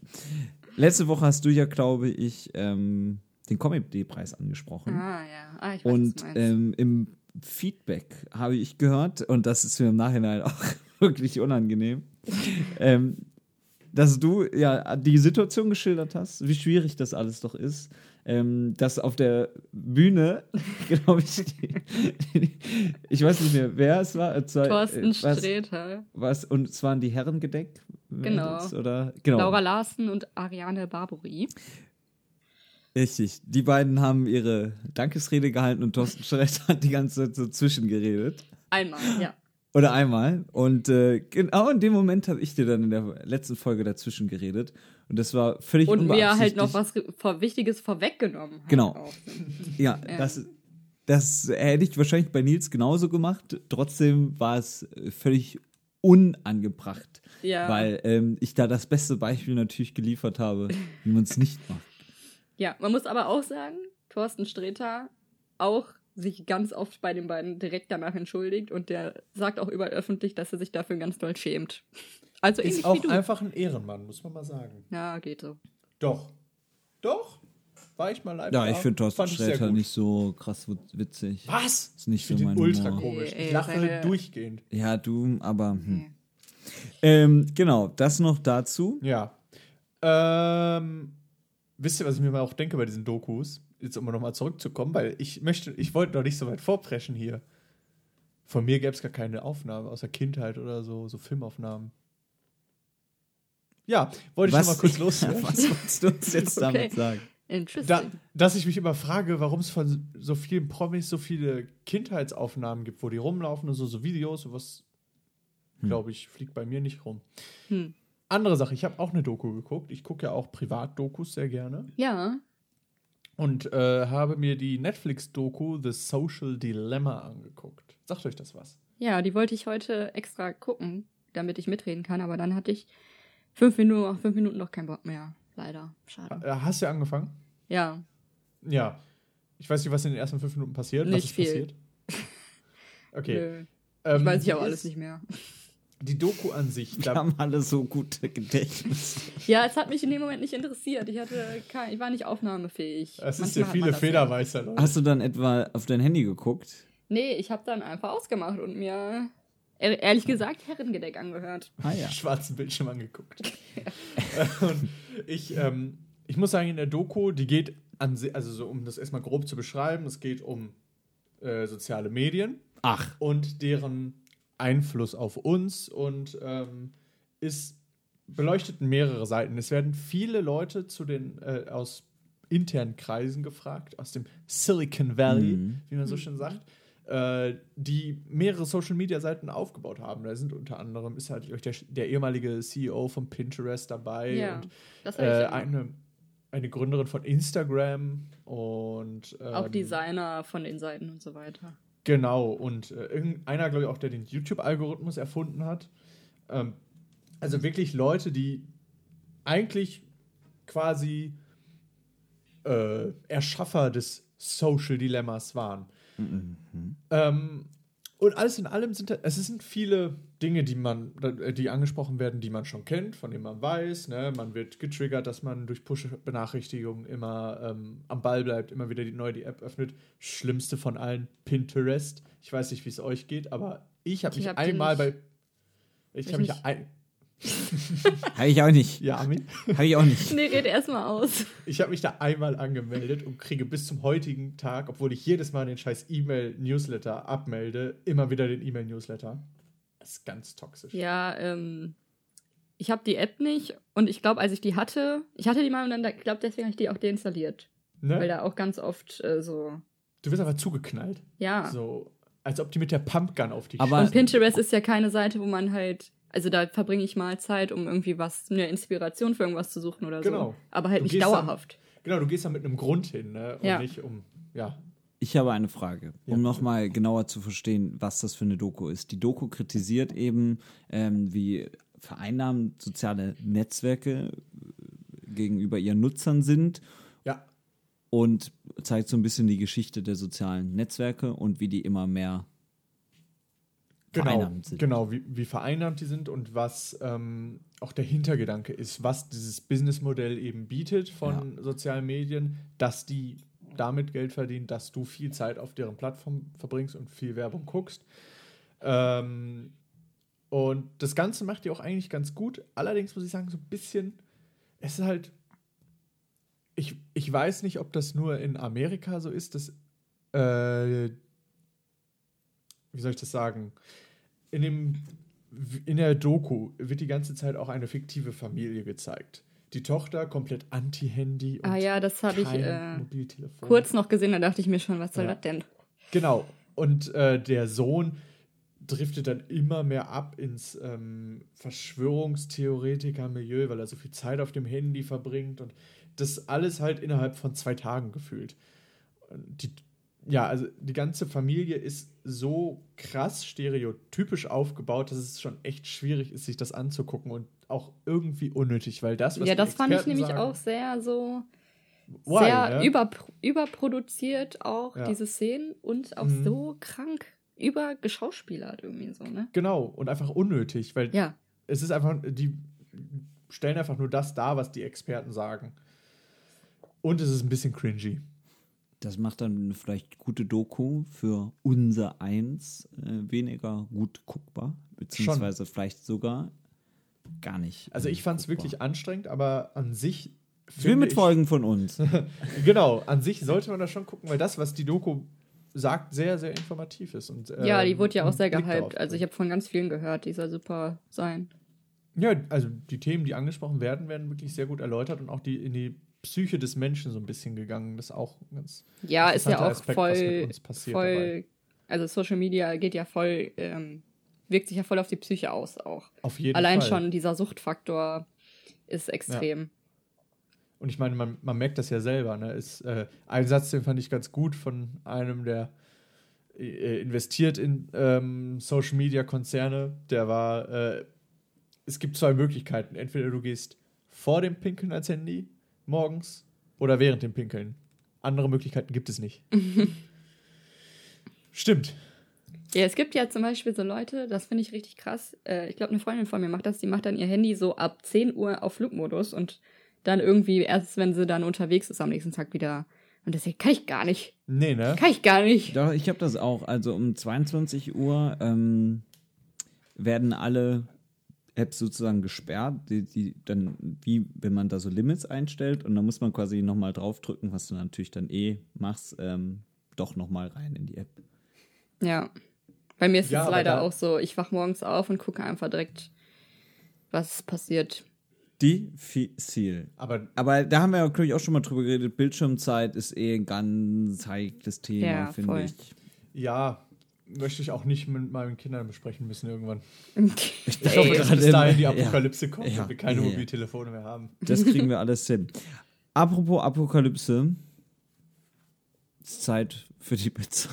Letzte Woche hast du ja, glaube ich, ähm, den Comedy-Preis angesprochen. Ah, ja. Ah, ich weiß, Und ähm, im Feedback habe ich gehört, und das ist mir im Nachhinein auch wirklich unangenehm, ähm, dass du ja die Situation geschildert hast, wie schwierig das alles doch ist, ähm, dass auf der Bühne, glaube ich, die, ich weiß nicht mehr, wer es war, äh, zwei, Thorsten äh, was, Sträter, was, und es waren die Herren gedeckt? Genau. Oder, genau. Laura Larsen und Ariane Barbary. Richtig. Die beiden haben ihre Dankesrede gehalten und Thorsten Sträter hat die ganze Zeit so zwischengeredet. Einmal, ja. Oder einmal. Und äh, genau in dem Moment habe ich dir dann in der letzten Folge dazwischen geredet. Und das war völlig Und mir halt noch was Wichtiges vorweggenommen. Halt Genau. Ja, Ja. Das, das hätte ich wahrscheinlich bei Nils genauso gemacht. Trotzdem war es völlig unangebracht. Ja. Weil ähm, ich da das beste Beispiel natürlich geliefert habe, wie man es nicht macht. Ja, man muss aber auch sagen, Thorsten Sträter auch sich ganz oft bei den beiden direkt danach entschuldigt und der sagt auch überall öffentlich, dass er sich dafür ganz doll schämt. Also ähnlich Ist auch wie du. einfach ein Ehrenmann, muss man mal sagen. Ja, geht so. Doch. Doch. War ich mal live. Ja, da. ich finde Thorsten Sträter nicht so krass wit- witzig. Was? Ist nicht ich so mein ultra Humor. komisch. Ich lache seine- durchgehend. Ja, du, aber. Hm. Ähm, genau, das noch dazu. Ja. Ähm, wisst ihr, was ich mir mal auch denke bei diesen Dokus? Jetzt um nochmal zurückzukommen, weil ich möchte, ich wollte noch nicht so weit vorpreschen hier. Von mir gäbe es gar keine Aufnahme aus der Kindheit oder so, so Filmaufnahmen. Ja, wollte ich noch mal kurz loswerden. Was wolltest du uns jetzt Okay. damit sagen? Interesting. Da, dass ich mich immer frage, warum es von so vielen Promis so viele Kindheitsaufnahmen gibt, wo die rumlaufen und so, so Videos, sowas, glaube ich, fliegt bei mir nicht rum. Hm. Andere Sache, ich habe auch eine Doku geguckt. Ich gucke ja auch Privatdokus sehr gerne. ja, Und äh, habe mir die Netflix-Doku The Social Dilemma angeguckt. Sagt euch das was? ja, die wollte ich heute extra gucken, damit ich mitreden kann, aber dann hatte ich fünf Minuten, fünf Minuten noch keinen Bock mehr. Leider. Schade. Äh, hast du ja angefangen? Ja. Ja. Ich weiß nicht, was in den ersten fünf Minuten passiert. was Nicht ist viel. passiert? Okay. Nö. Ähm, Ich weiß ich aber alles nicht mehr. Die Doku an sich, Wir da, haben alle so gute Gedächtnis. Ja, es hat mich in dem Moment nicht interessiert. Ich hatte kein, ich war nicht aufnahmefähig. es ist ja viele Federweißer, Leute. Hast du dann etwa auf dein Handy geguckt? Nee, ich habe dann einfach ausgemacht und mir ehr- ehrlich gesagt Herrengedeck angehört. Ah ja. schwarzen Bildschirm angeguckt. und ich, ähm, ich muss sagen, in der Doku, die geht an also so, um das erstmal grob zu beschreiben, es geht um äh, soziale Medien Ach. und deren Einfluss auf uns und ähm, ist beleuchtet mehrere Seiten. Es werden viele Leute zu den äh, aus internen Kreisen gefragt, aus dem Silicon Valley, Mhm. wie man so schön sagt, äh, die mehrere Social Media Seiten aufgebaut haben. Da sind unter anderem ist halt der, der ehemalige CEO von Pinterest dabei Ja, und das äh, eine, eine Gründerin von Instagram und ähm, Auch Designer von den Seiten und so weiter. Genau, und äh, irgendeiner, glaube ich, auch, der den YouTube-Algorithmus erfunden hat. Ähm, also wirklich Leute, die eigentlich quasi äh, Erschaffer des Social Dilemmas waren. Ähm, und alles in allem sind da, es sind viele Dinge, die man, die angesprochen werden, die man schon kennt, von denen man weiß. Ne? Man wird getriggert, dass man durch Push-Benachrichtigungen immer ähm, am Ball bleibt, immer wieder die neu die App öffnet. Schlimmste von allen, Pinterest. Ich weiß nicht, wie es euch geht, aber ich habe Ich mich hab einmal bei. Ich Ich habe mich ein, Habe ich auch nicht. ja, Armin. Habe ich auch nicht. Nee, red erstmal aus. Ich habe mich da einmal angemeldet und kriege bis zum heutigen Tag, obwohl ich jedes Mal den scheiß E-Mail-Newsletter abmelde, immer wieder den E-Mail-Newsletter. Das ist ganz toxisch. Ja, ähm, ich habe die App nicht und ich glaube, als ich die hatte, ich hatte die mal und dann, ich glaube, deswegen habe ich die auch deinstalliert. Weil Ne? da auch ganz oft äh, so, Du wirst einfach zugeknallt. ja. So, als ob die mit der Pumpgun auf dich Aber- Und. Pinterest ist ja keine Seite, wo man halt, also da verbringe ich mal Zeit, um irgendwie was, eine Inspiration für irgendwas zu suchen oder Genau. so. Aber halt Du nicht dauerhaft. Genau, du gehst da mit einem Grund hin, ne? Und Ja. nicht um, ja. Ich habe eine Frage, um Ja. nochmal genauer zu verstehen, was das für eine Doku ist. Die Doku kritisiert eben, ähm, wie vereinnahmend soziale Netzwerke äh, gegenüber ihren Nutzern sind Ja, und zeigt so ein bisschen die Geschichte der sozialen Netzwerke und wie die immer mehr genau. sind. Genau, wie, wie vereinnahmt die sind und was ähm, auch der Hintergedanke ist, was dieses Businessmodell eben bietet von sozialen Medien, dass die damit Geld verdienen, dass du viel Zeit auf deren Plattform verbringst und viel Werbung guckst. Ähm, und das Ganze macht die auch eigentlich ganz gut. Allerdings muss ich sagen, so ein bisschen, es ist halt, ich, ich weiß nicht, ob das nur in Amerika so ist, dass, äh, wie soll ich das sagen? In, dem, in der Doku wird die ganze Zeit auch eine fiktive Familie gezeigt. Die Tochter komplett anti-Handy. Ah und ja, das habe ich äh, Mobiltelefon. kurz noch gesehen, da dachte ich mir schon, was soll Ja. das denn? Genau. Und äh, der Sohn driftet dann immer mehr ab ins ähm, Verschwörungstheoretiker-Milieu, weil er so viel Zeit auf dem Handy verbringt und das alles halt innerhalb von zwei Tagen gefühlt. Die, ja, also die ganze Familie ist so krass stereotypisch aufgebaut, dass es schon echt schwierig ist, sich das anzugucken und auch irgendwie unnötig, weil das, was Ja, das fand ich nämlich sagen, auch sehr so. Why, sehr ne? über, überproduziert auch Ja. diese Szenen und auch Mhm. so krank übergeschauspielert irgendwie so, ne? Genau, und einfach unnötig, weil Ja. es ist einfach, die stellen einfach nur das dar, was die Experten sagen. Und es ist ein bisschen cringy. Das macht dann vielleicht gute Doku für unser Eins äh, weniger gut guckbar, beziehungsweise vielleicht sogar gar nicht. Also ich fand es wirklich anstrengend, aber an sich. Ich will mit Folgen von uns. Genau, an sich sollte man da schon gucken, weil das, was die Doku sagt, sehr, sehr informativ ist. Und, Ja, die ähm, wurde ja auch sehr gehypt. Also ich habe von ganz vielen gehört, die soll super sein. Ja, also die Themen, die angesprochen werden, werden wirklich sehr gut erläutert und auch die in die Psyche des Menschen so ein bisschen gegangen. Das ist auch ein ganz Ja, ist ja auch Aspekt, voll, voll, also Social Media geht ja voll, ähm, wirkt sich ja voll auf die Psyche aus auch. Auf jeden Allein Fall. schon dieser Suchtfaktor ist extrem. Und ich meine, man, man merkt das ja selber. Ne? Ist, äh, ein Satz, den fand ich ganz gut von einem, der äh, investiert in ähm, Social Media Konzerne. Der war, äh, es gibt zwei Möglichkeiten. Entweder du gehst vor dem Pinkeln als Handy morgens oder während dem Pinkeln. Andere Möglichkeiten gibt es nicht. Stimmt. Ja, es gibt ja zum Beispiel so Leute, das finde ich richtig krass. Äh, ich glaube, eine Freundin von mir macht das, die macht dann ihr Handy so ab 10 Uhr auf Flugmodus und dann irgendwie erst, wenn sie dann unterwegs ist, am nächsten Tag wieder. Und das kann ich gar nicht. Nee, ne? Kann ich gar nicht. Doch, ich habe das auch. Also um 22 Uhr ähm, werden alle Apps sozusagen gesperrt, die, die dann, wie wenn man da so Limits einstellt und dann muss man quasi nochmal draufdrücken, was du natürlich dann eh machst, ähm, doch nochmal rein in die App. Ja. Bei mir ist Ja, es aber leider auch so, ich wach morgens auf und gucke einfach direkt, was passiert. Diffizil. Aber Aber da haben wir ja, glaube ich, auch schon mal drüber geredet. Bildschirmzeit ist eh ein ganz heikles Thema, Ja, finde ich. ja, möchte ich auch nicht mit meinen Kindern besprechen müssen irgendwann. Ich Ey, hoffe, dass bis dahin die ja. Apokalypse kommt Ja. und wir keine Ja. Mobiltelefone mehr haben. Das kriegen wir alles hin. Apropos Apokalypse. Es ist Zeit für die Pizza.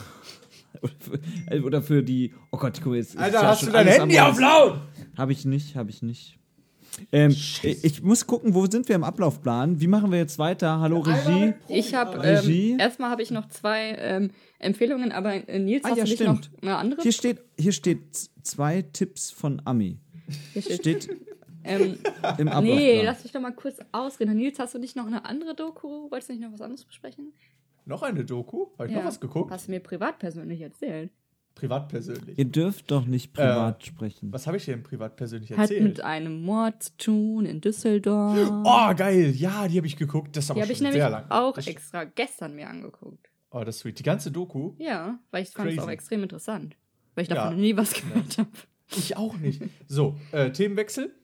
Oder für, oder für die. Oh Gott, guck mal, jetzt. Alter, ist ja hast schon du dein Handy auf laut? Habe ich nicht, habe ich nicht. Ähm, ich, ich muss gucken, wo sind wir im Ablaufplan? Wie machen wir jetzt weiter? Hallo Regie. Ich habe Regie? ähm, erstmal habe ich noch zwei ähm, Empfehlungen, aber äh, Nils, Ah, hast ja, du nicht stimmt. noch eine andere? Hier steht, hier steht zwei Tipps von Ami. Hier steht, Steht ähm, im Ablaufplan. nee, lass dich doch mal kurz ausreden. Nils, hast du nicht noch eine andere Doku? Wolltest du nicht noch was anderes besprechen? Noch eine Doku? Habe ich noch was geguckt? Hast du mir privat persönlich erzählt. Privat persönlich. Ihr dürft doch nicht privat Äh, sprechen. Was habe ich denn privat persönlich Hat erzählt? mit einem Mord zu tun in Düsseldorf. Oh, geil. Ja, die habe ich geguckt. Das ist aber Die habe ich nämlich sehr lang. auch das, extra gestern mir angeguckt. Oh, das ist sweet. Die ganze Doku? Ja, weil ich fand es auch extrem interessant. Weil ich davon Ja. noch nie was gehört habe. Ich auch nicht. So, äh, Themenwechsel.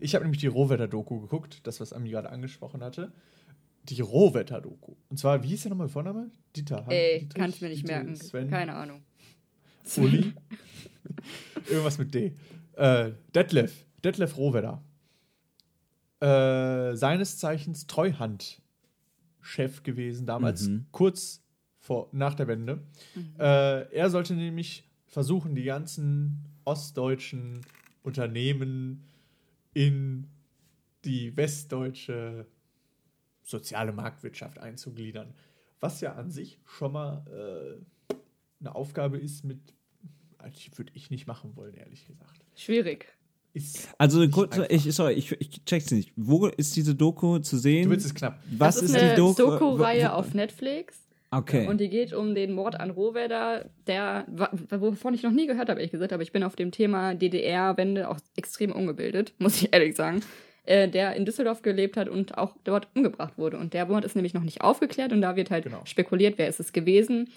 Ich habe nämlich die Rohwetter-Doku geguckt, das, was Ami gerade angesprochen hatte. Die Rohwetter-Doku. Und zwar, wie hieß der nochmal Vorname? Dieter. Ey, Dietrich, kann ich mir nicht Dieter, merken. Sven, Keine Ahnung. Uli. Irgendwas mit D. Äh, Detlef. Detlef Rohwetter. Äh, seines Zeichens Treuhand-Chef gewesen damals, Mhm. kurz vor, nach der Wende. Äh, er sollte nämlich versuchen, die ganzen ostdeutschen Unternehmen in die westdeutsche soziale Marktwirtschaft einzugliedern. Was ja an sich schon mal äh, eine Aufgabe ist, mit also die würde ich nicht machen wollen, ehrlich gesagt. Schwierig. Ist Also kurz, ich, sorry, ich, ich check's nicht. Wo ist diese Doku zu sehen? du willst es knapp. Was das ist, ist, eine die Doku? Doku-Reihe auf Netflix. Okay. Und die geht um den Mord an Rohwedder, der, wovon ich noch nie gehört habe, ehrlich gesagt, aber ich bin auf dem Thema DDR-Wende auch extrem ungebildet, muss ich ehrlich sagen, äh, der in Düsseldorf gelebt hat und auch dort umgebracht wurde. Und der Mord ist nämlich noch nicht aufgeklärt und da wird halt Genau. spekuliert, wer ist es gewesen.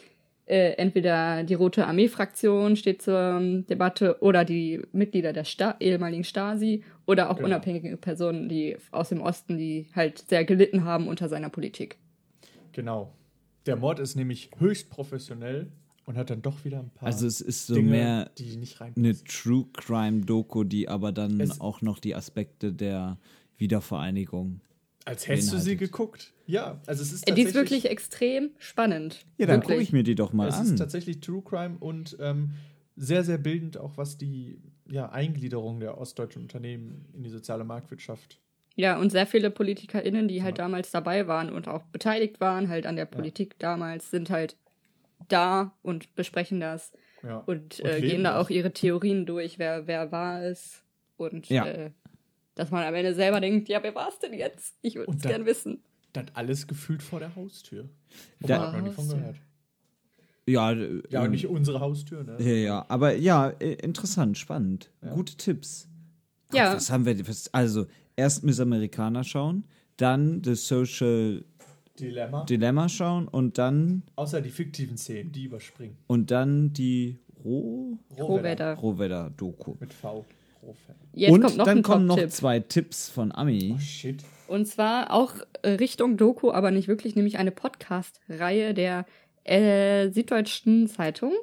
Äh, entweder die Rote Armee-Fraktion steht zur ähm, Debatte oder die Mitglieder der Sta ehemaligen Stasi oder auch Genau. unabhängige Personen, die aus dem Osten, die halt sehr gelitten haben unter seiner Politik. Genau. Der Mord ist nämlich höchst professionell und hat dann doch wieder ein paar also es ist so Dinge, mehr die nicht rein. eine True Crime Doku, die aber dann Es- auch noch die Aspekte der Wiedervereinigung. Als hättest du sie geguckt. Ja, also es ist Die ist wirklich extrem spannend. Ja, dann gucke ich mir die doch mal es an. ist tatsächlich True Crime und ähm, sehr, sehr bildend, auch was die ja, Eingliederung der ostdeutschen Unternehmen in die soziale Marktwirtschaft Ja, und sehr viele PolitikerInnen, die halt damals dabei waren und auch beteiligt waren, halt an der Politik damals, sind halt da und besprechen das Ja. und, Und äh, leben gehen da auch ihre Theorien durch, wer, wer war es. Und Ja. äh, dass man am Ende selber denkt, ja, wer war es denn jetzt? Ich würde Und es dann- gern wissen. Das alles gefühlt vor der Haustür. Da- Da hat noch nie von gehört. Ja, Ja, und ähm, nicht unsere Haustür, ne? Ja, ja, aber ja, äh, interessant, spannend. Gute Tipps. Ja. Ach, was haben wir? Was, also, erst Miss Amerikaner schauen, dann The Social Dilemma. Dilemma schauen und dann Außer die fiktiven Szenen, die überspringen. und dann die Roh. Rohwedder Doku. Mit V. Rohfett. Jetzt und kommt noch dann ein kommen noch zwei Tipps von Ami. Oh, shit. Und zwar auch äh, Richtung Doku, aber nicht wirklich, nämlich eine Podcast-Reihe der äh, Süddeutschen Zeitung.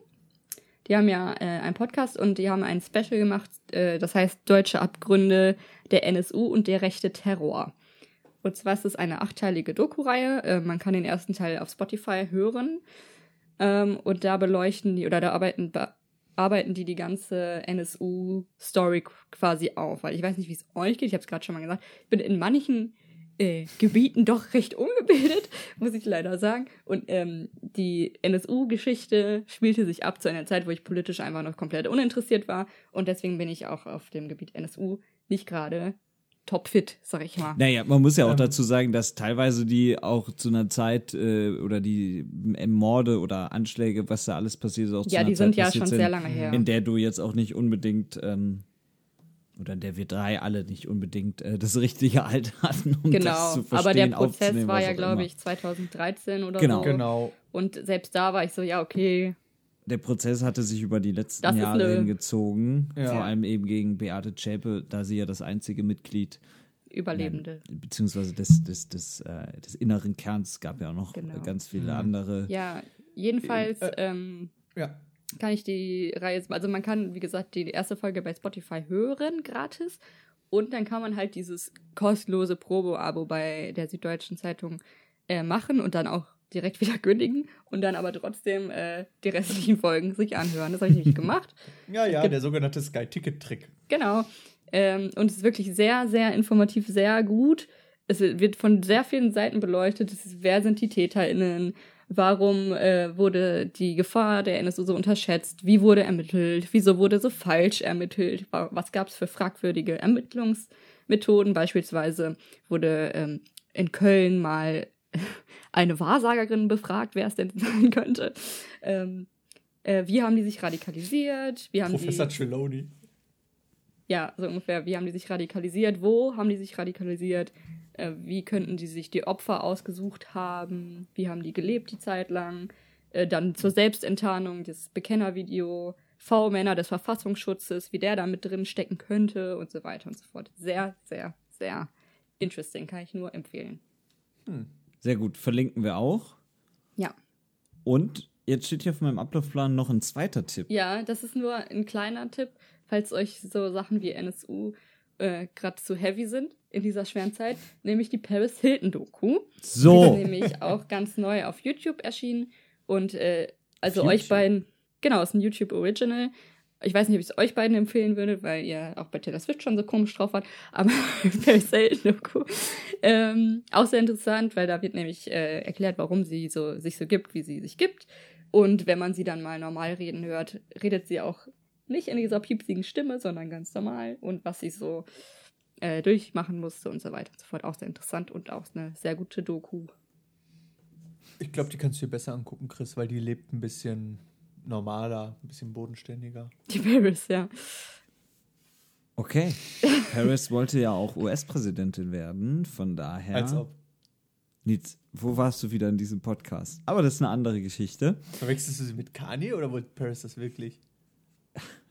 Die haben ja äh, einen Podcast und die haben ein Special gemacht, äh, das heißt Deutsche Abgründe der NSU und der rechte Terror. Und zwar ist es eine achteilige Doku-Reihe. Äh, man kann den ersten Teil auf Spotify hören. Ähm, und da beleuchten die, oder da arbeiten, bearbeiten die die ganze NSU-Story quasi auf. Weil ich weiß nicht, wie es euch geht. Ich habe es gerade schon mal gesagt. Ich bin in manchen äh, Gebieten doch recht ungebildet, muss ich leider sagen. Und ähm, die NSU-Geschichte spielte sich ab zu einer Zeit, wo ich politisch einfach noch komplett uninteressiert war. Und deswegen bin ich auch auf dem Gebiet NSU nicht gerade topfit, sag ich mal. Naja, man muss ja auch Ähm. dazu sagen, dass teilweise die auch zu einer Zeit äh, oder die Morde oder Anschläge, was da alles passiert ist, auch zu Ja, einer die Zeit sind ja passiert schon sehr lange her. In der du jetzt auch nicht unbedingt, ähm, oder in der wir drei alle nicht unbedingt äh, das richtige Alter hatten, um das Genau, zu verstehen, aber der Prozess war ja, glaube ich, 2013 oder Genau. so. Genau. Und selbst da war ich so, ja, okay, Der Prozess hatte sich über die letzten Das Jahre eine- hingezogen, Ja. vor allem eben gegen Beate Zschäpe, da sie ja das einzige Mitglied Überlebende. beziehungsweise des, des, des, äh, des inneren Kerns gab ja auch noch Genau. äh, ganz viele andere. Ja, jedenfalls Äh, ähm, Ja. kann ich die Reihe, also man kann, wie gesagt, die erste Folge bei Spotify hören, gratis. Und dann kann man halt dieses kostenlose Probo-Abo bei der Süddeutschen Zeitung äh, machen und dann auch direkt wieder kündigen und dann aber trotzdem äh, die restlichen Folgen sich anhören. Das habe ich nämlich gemacht. Ja, ja, der sogenannte Sky-Ticket-Trick. Genau. Ähm, und es ist wirklich sehr, sehr informativ, sehr gut. Es wird von sehr vielen Seiten beleuchtet. Ist, wer sind die TäterInnen? Warum äh, wurde die Gefahr der NSU so unterschätzt? Wie wurde ermittelt? Wieso wurde so falsch ermittelt? Wa- Was gab es für fragwürdige Ermittlungsmethoden? Beispielsweise wurde ähm, in Köln mal eine Wahrsagerin befragt, wer es denn sein könnte. Ähm, äh, wie haben die sich radikalisiert? Professor die Trelawney. ja, so ungefähr, wie haben die sich radikalisiert, wo haben die sich radikalisiert, äh, wie könnten die sich die Opfer ausgesucht haben, wie haben die gelebt die Zeit lang, äh, dann zur Selbstenttarnung, das Bekennervideo, V-Männer des Verfassungsschutzes, wie der da mit drin stecken könnte und so weiter und so fort. Sehr, sehr, sehr interesting, kann ich nur empfehlen. Sehr gut, verlinken wir auch. Ja. Und jetzt steht hier auf meinem Ablaufplan noch ein zweiter Tipp. Ja, das ist nur ein kleiner Tipp, falls euch so Sachen wie NSU äh, gerade zu heavy sind in dieser schweren Zeit, nämlich die Paris Hilton Doku. Die So, ist nämlich auch ganz neu auf YouTube erschienen und äh, also Auf euch YouTube? beiden, genau, ist ein YouTube Original. Ich weiß nicht, ob ich es euch beiden empfehlen würde, weil ihr auch bei Taylor Swift schon so komisch drauf wart, aber Paris Hilton Doku. Ähm, auch sehr interessant, weil da wird nämlich äh, erklärt, warum sie so, sich so gibt, wie sie sich gibt. Und wenn man sie dann mal normal reden hört, redet sie auch nicht in dieser piepsigen Stimme, sondern ganz normal und was sie so äh, durchmachen musste und so weiter und so fort. Auch sehr interessant und auch eine sehr gute Doku. Ich glaube, die kannst du dir besser angucken, Chris, weil die lebt ein bisschen normaler, ein bisschen bodenständiger. Die Paris, ja. okay. Harris wollte ja auch US-Präsidentin werden, von daher. Als ob. Nils, wo warst du wieder in diesem Podcast? Aber das ist eine andere Geschichte. Verwechselst du sie mit Kanye oder wollte Paris das wirklich?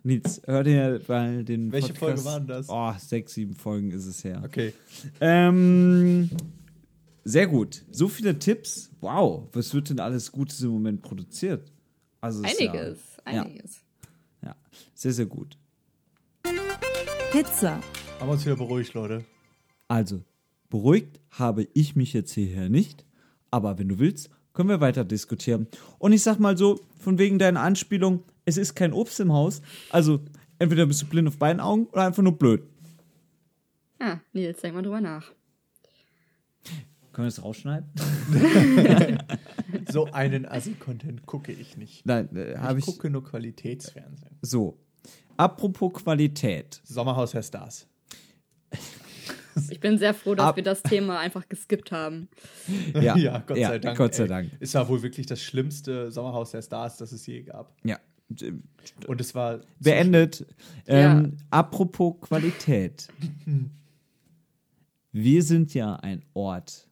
Nils, hör dir mal den Welche Podcast. Folge waren das? Oh, sechs, sieben Folgen ist es her. Okay. Ähm, sehr gut. So viele Tipps. Wow, was wird denn alles Gutes im Moment produziert? Also ist Einiges, Ja, einiges. ja, ja, sehr, sehr gut. Pizza. Haben wir uns wieder beruhigt, Leute. Also, beruhigt habe ich mich jetzt hierher nicht, aber wenn du willst, können wir weiter diskutieren. Und ich sag mal so, von wegen deiner Anspielung, es ist kein Obst im Haus, also entweder bist du blind auf beiden Augen oder einfach nur blöd. Ah, Nils, denk mal drüber nach. Können wir das rausschneiden? So einen Assi-Content gucke ich nicht. Nein, äh, habe Ich ich. gucke nur Qualitätsfernsehen. So. Apropos Qualität. Sommerhaus Herr Stars. Ich bin sehr froh, dass Ab- wir das Thema einfach geskippt haben. Ja, Ja, Gott sei Dank. Gott sei ey. Dank. Es war wohl wirklich das schlimmste Sommerhaus der Stars, das es je gab. Ja. Und es war. Beendet. Ähm, Apropos Qualität. Wir sind ja ein Ort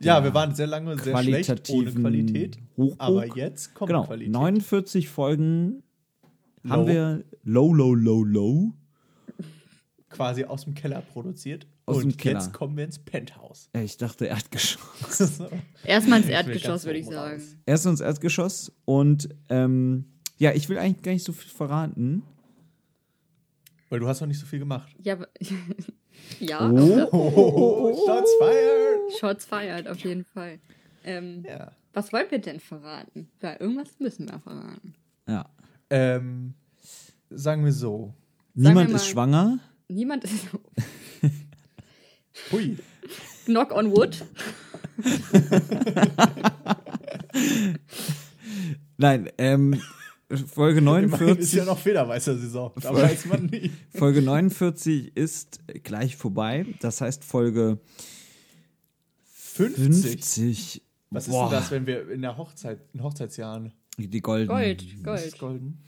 Ja, wir waren sehr lange sehr schlecht ohne Qualität. Hochburg. Aber jetzt kommt Genau, Qualität. 49 Folgen haben Low. wir low, low, low, low. Quasi aus dem Keller produziert. Aus und dem Keller. jetzt kommen wir ins Penthouse. Ich dachte Erdgeschoss. Erstmal ins Erdgeschoss, würde ich sagen. raus. Erst ins Erdgeschoss und ähm, ja, ich will eigentlich gar nicht so viel verraten. Weil du hast noch nicht so viel gemacht. Ja, aber- ja Oh, Shots fired! Shots feiert auf jeden Fall. Ähm, Ja. Was wollen wir denn verraten? Weil irgendwas müssen wir verraten. Ja. Ähm, sagen wir so. Niemand wir ist mal- schwanger. Niemand ist. Hui. Knock on wood. Nein, ähm, Folge Immerhin ist 49. ja noch Federweißer-Saison. Da weiß man nie. Folge 49 ist gleich vorbei. Das heißt Folge 50. 50. Was ist Boah, denn das, wenn wir in der Hochzeit, in Hochzeitsjahren? Die goldenen. Gold, ist Gold. golden.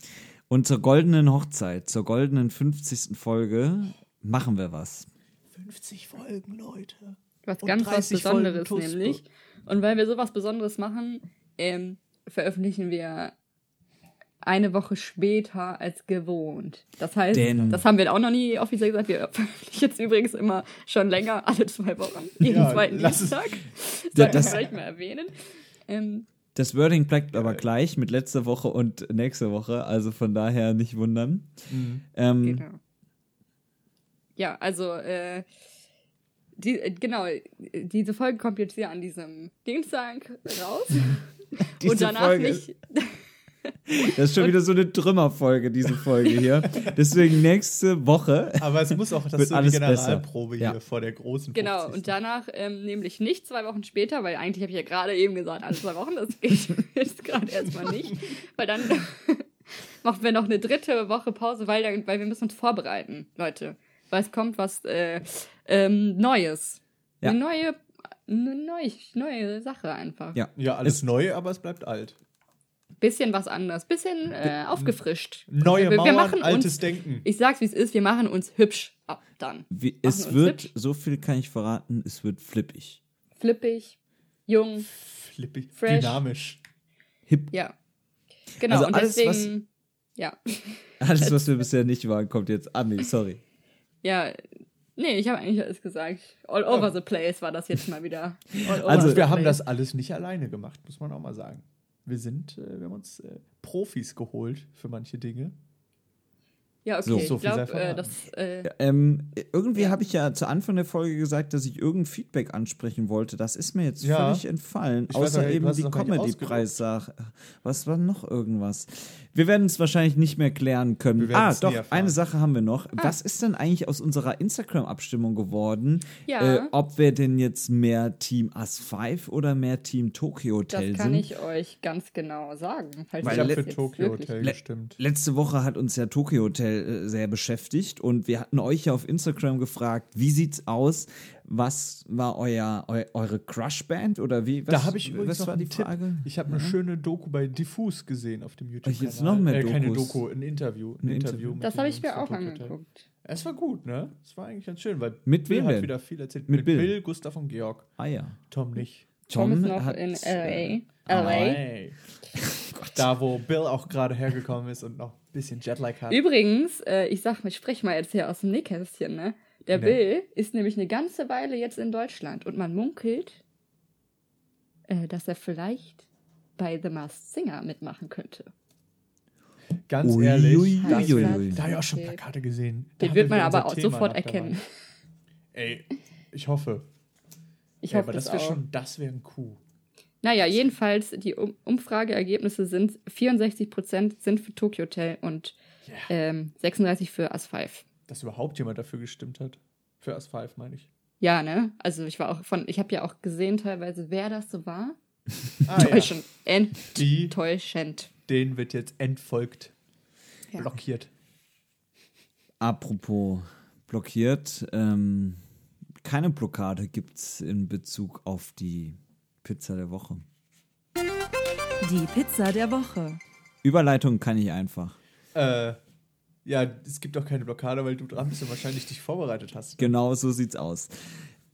Und zur goldenen Hochzeit, zur goldenen 50. Folge machen wir was. 50 Folgen, Leute. Was Und ganz was 30 Folgen Besonderes nämlich. Und weil wir sowas Besonderes machen, ähm, veröffentlichen wir eine Woche später als gewohnt. Das heißt, Denn- das haben wir auch noch nie offiziell gesagt. Wir veröffentlichen jetzt übrigens immer schon länger, alle zwei Wochen, jeden Ja, zweiten es- Dienstag. Sollten wir das- vielleicht mal erwähnen. Ähm, Das Wording bleibt aber gleich mit letzter Woche und nächste Woche, also von daher nicht wundern. Ähm, Genau. Ja, also, äh, die, äh, genau, diese Folge kommt jetzt hier an diesem Dienstag raus. Diese und danach Folge nicht. Das ist schon wieder so eine Trümmerfolge, diese Folge hier. Deswegen nächste Woche. Aber es muss auch, das Wird ist so die alles Generalprobe besser. hier Ja. vor der großen Genau, 50. und danach ähm, nämlich nicht zwei Wochen später, weil eigentlich habe ich ja gerade eben gesagt, alle zwei Wochen, das geht jetzt gerade erstmal nicht. Weil dann machen wir noch eine dritte Woche Pause, weil, dann, weil wir müssen uns vorbereiten, Leute. Weil es kommt was äh, ähm, Neues. Ja. Eine neue, eine neue, neue Sache einfach. Ja. Ja, alles Es- neu, aber es bleibt alt. Bisschen was anderes, bisschen äh, aufgefrischt. Neue wir, wir Mauern, machen altes uns, Denken. Ich sag's wie es ist, wir machen uns hübsch ab dann. Wie, es wird, hübsch. so viel kann ich verraten, es wird flippig. Flippig, jung, Flippig, Fresh. dynamisch. Hip. ja. Genau, Also und alles, was- deswegen, ja. Alles, was wir bisher nicht waren, kommt jetzt an. Nee, sorry. Ja, nee, ich habe eigentlich alles gesagt. All over the place war das jetzt mal wieder. Also, wir haben das alles nicht alleine gemacht, muss man auch mal sagen. Wir sind, äh, wir haben uns äh, Profis geholt für manche Dinge. Ja, okay, So. ich So viel sei glaube, äh, das. Äh, Ähm, irgendwie habe ich ja zu Anfang der Folge gesagt, dass ich irgendein Feedback ansprechen wollte. Das ist mir jetzt Ja. völlig entfallen. Ich weiß außer hey, eben die Comedy-Preissache. Was war noch irgendwas? Wir werden es wahrscheinlich nicht mehr klären können. Ah, doch, eine Sache haben wir noch. Was ist denn eigentlich aus unserer Instagram-Abstimmung geworden? Ja. Äh, ob wir denn jetzt mehr Team As 5 oder mehr Team Tokyo das Hotel kann sind? ich euch ganz genau sagen. Falls Weil Ich ihr habe das für Tokyo Hotel Le- gestimmt. Letzte Woche hat uns ja Tokyo Hotel äh, sehr beschäftigt und wir hatten euch ja auf Instagram gefragt, wie sieht's aus? Was war euer, eu, eure Crush-Band oder wie? Was, da habe ich übrigens was noch war einen die Tipp. Frage? Ich habe eine schöne Doku bei Diffus gesehen auf dem YouTube-Kanal. jetzt noch mehr äh, Keine Dokus. Doku, ein Interview. Ein Ein Interview. Interview. mit Das habe ich mir auch angeguckt. Es war gut, ne? Es war eigentlich ganz schön, weil Mit Bill wem hat denn? wieder viel erzählt. Mit Mit, Bill? Bill. Gustav und Georg. Ah ja. Tom nicht. Tom ist noch hat, in äh, LA. LA. Da, wo Bill auch gerade hergekommen ist und noch ein bisschen Jetlag hat. Übrigens, äh, ich sag, ich sprech mal jetzt hier aus dem Nähkästchen, ne? Der Nee. Bill ist nämlich eine ganze Weile jetzt in Deutschland und man munkelt, äh, dass er vielleicht bei The Masked Singer mitmachen könnte. Ganz Ui, ehrlich, ui, das, ui, ui, ui. da habe ich auch schon. Plakate gesehen. Den wird wir man aber auch Thema sofort erkennen. Ey, ich hoffe. Ich Ey, hoffe aber das das wäre schon, das wäre ein Coup. Naja, jedenfalls, die um Umfrageergebnisse sind 64% sind für Tokyo Hotel und ähm, 36 für As 5. Dass überhaupt jemand dafür gestimmt hat. Für As 5, meine ich. Ja, ne? Also ich war auch von, ich habe ja auch gesehen teilweise, wer das so war. Ah, ja. Enttäuschend. Den wird jetzt entfolgt. Ja. Blockiert. Apropos blockiert, ähm, keine Blockade gibt's in Bezug auf die Pizza der Woche. Die Pizza der Woche. Überleitung kann ich einfach. Äh, ja, es gibt auch keine Blockade, weil du dran bist und wahrscheinlich dich vorbereitet hast. Genau so sieht's aus.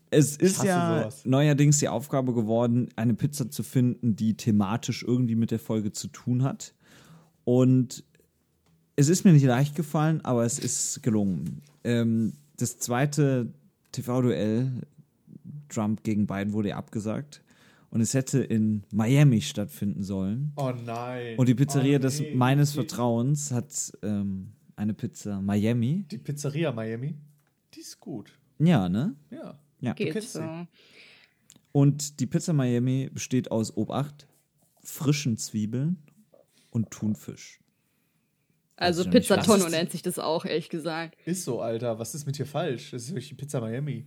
Es ist ja sowas. neuerdings die Aufgabe geworden, eine Pizza zu finden, die thematisch irgendwie mit der Folge zu tun hat. Und es ist mir nicht leicht gefallen, aber es ist gelungen. Ähm, das zweite TV-Duell, Trump gegen Biden, wurde ja abgesagt. Und es hätte in Miami stattfinden sollen. Oh nein. Und die Pizzeria oh, des meines Die- Vertrauens hat ähm, eine Pizza Miami. Die Pizzeria Miami, die ist gut. Ja, ne? Ja. Ja. Geht so. sie. Und die Pizza Miami besteht aus Obacht, frischen Zwiebeln und Thunfisch. Also nicht, was Pizzatonno nennt sich das auch, ehrlich gesagt. Ist so, Alter. Was ist mit dir falsch? Das ist wirklich die Pizza Miami.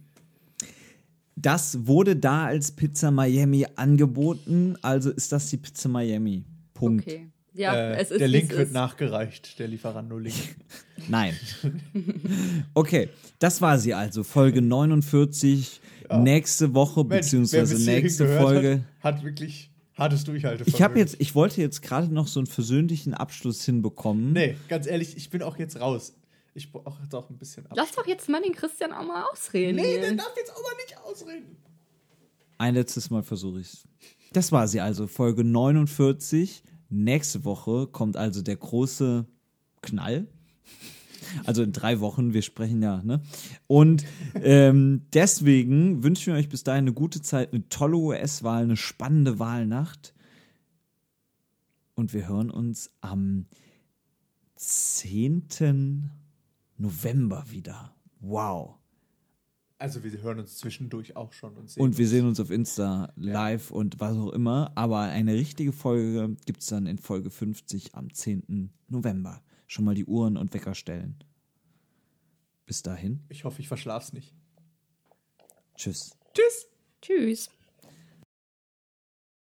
Das wurde da als Pizza Miami angeboten, also ist das die Pizza Miami. Punkt. Okay. Ja, äh, es ist der Link wird ist. nachgereicht, der Lieferando-Link. Nein. Okay, das war sie also, Folge 49. Nächste Woche, Mensch, beziehungsweise nächste Folge. Hat, hat wirklich hartes Durchhaltevermögen. Ich habe jetzt, ich wollte jetzt gerade noch so einen versöhnlichen Abschluss hinbekommen. Nee, ganz ehrlich, ich bin auch jetzt raus. Ich brauche jetzt auch ein bisschen ab. Lass doch jetzt mal den Christian auch mal ausreden. Nee, der darf jetzt auch mal nicht ausreden. Ein letztes Mal versuche ich's. Das war sie also, Folge 49. Nächste Woche kommt also der große Knall. Also in drei Wochen, wir sprechen ja, ne? Und ähm, deswegen wünschen wir euch bis dahin eine gute Zeit, eine tolle US-Wahl, eine spannende Wahlnacht. Und wir hören uns am 10. November wieder. Wow. Also wir hören uns zwischendurch auch schon und sehen Und wir uns. sehen uns auf Insta live und was auch immer. Aber eine richtige Folge gibt es dann in Folge 50 am 10. November. Schon mal die Uhren und Wecker stellen. Bis dahin. Ich hoffe, ich verschlaf's nicht. Tschüss. Tschüss. Tschüss.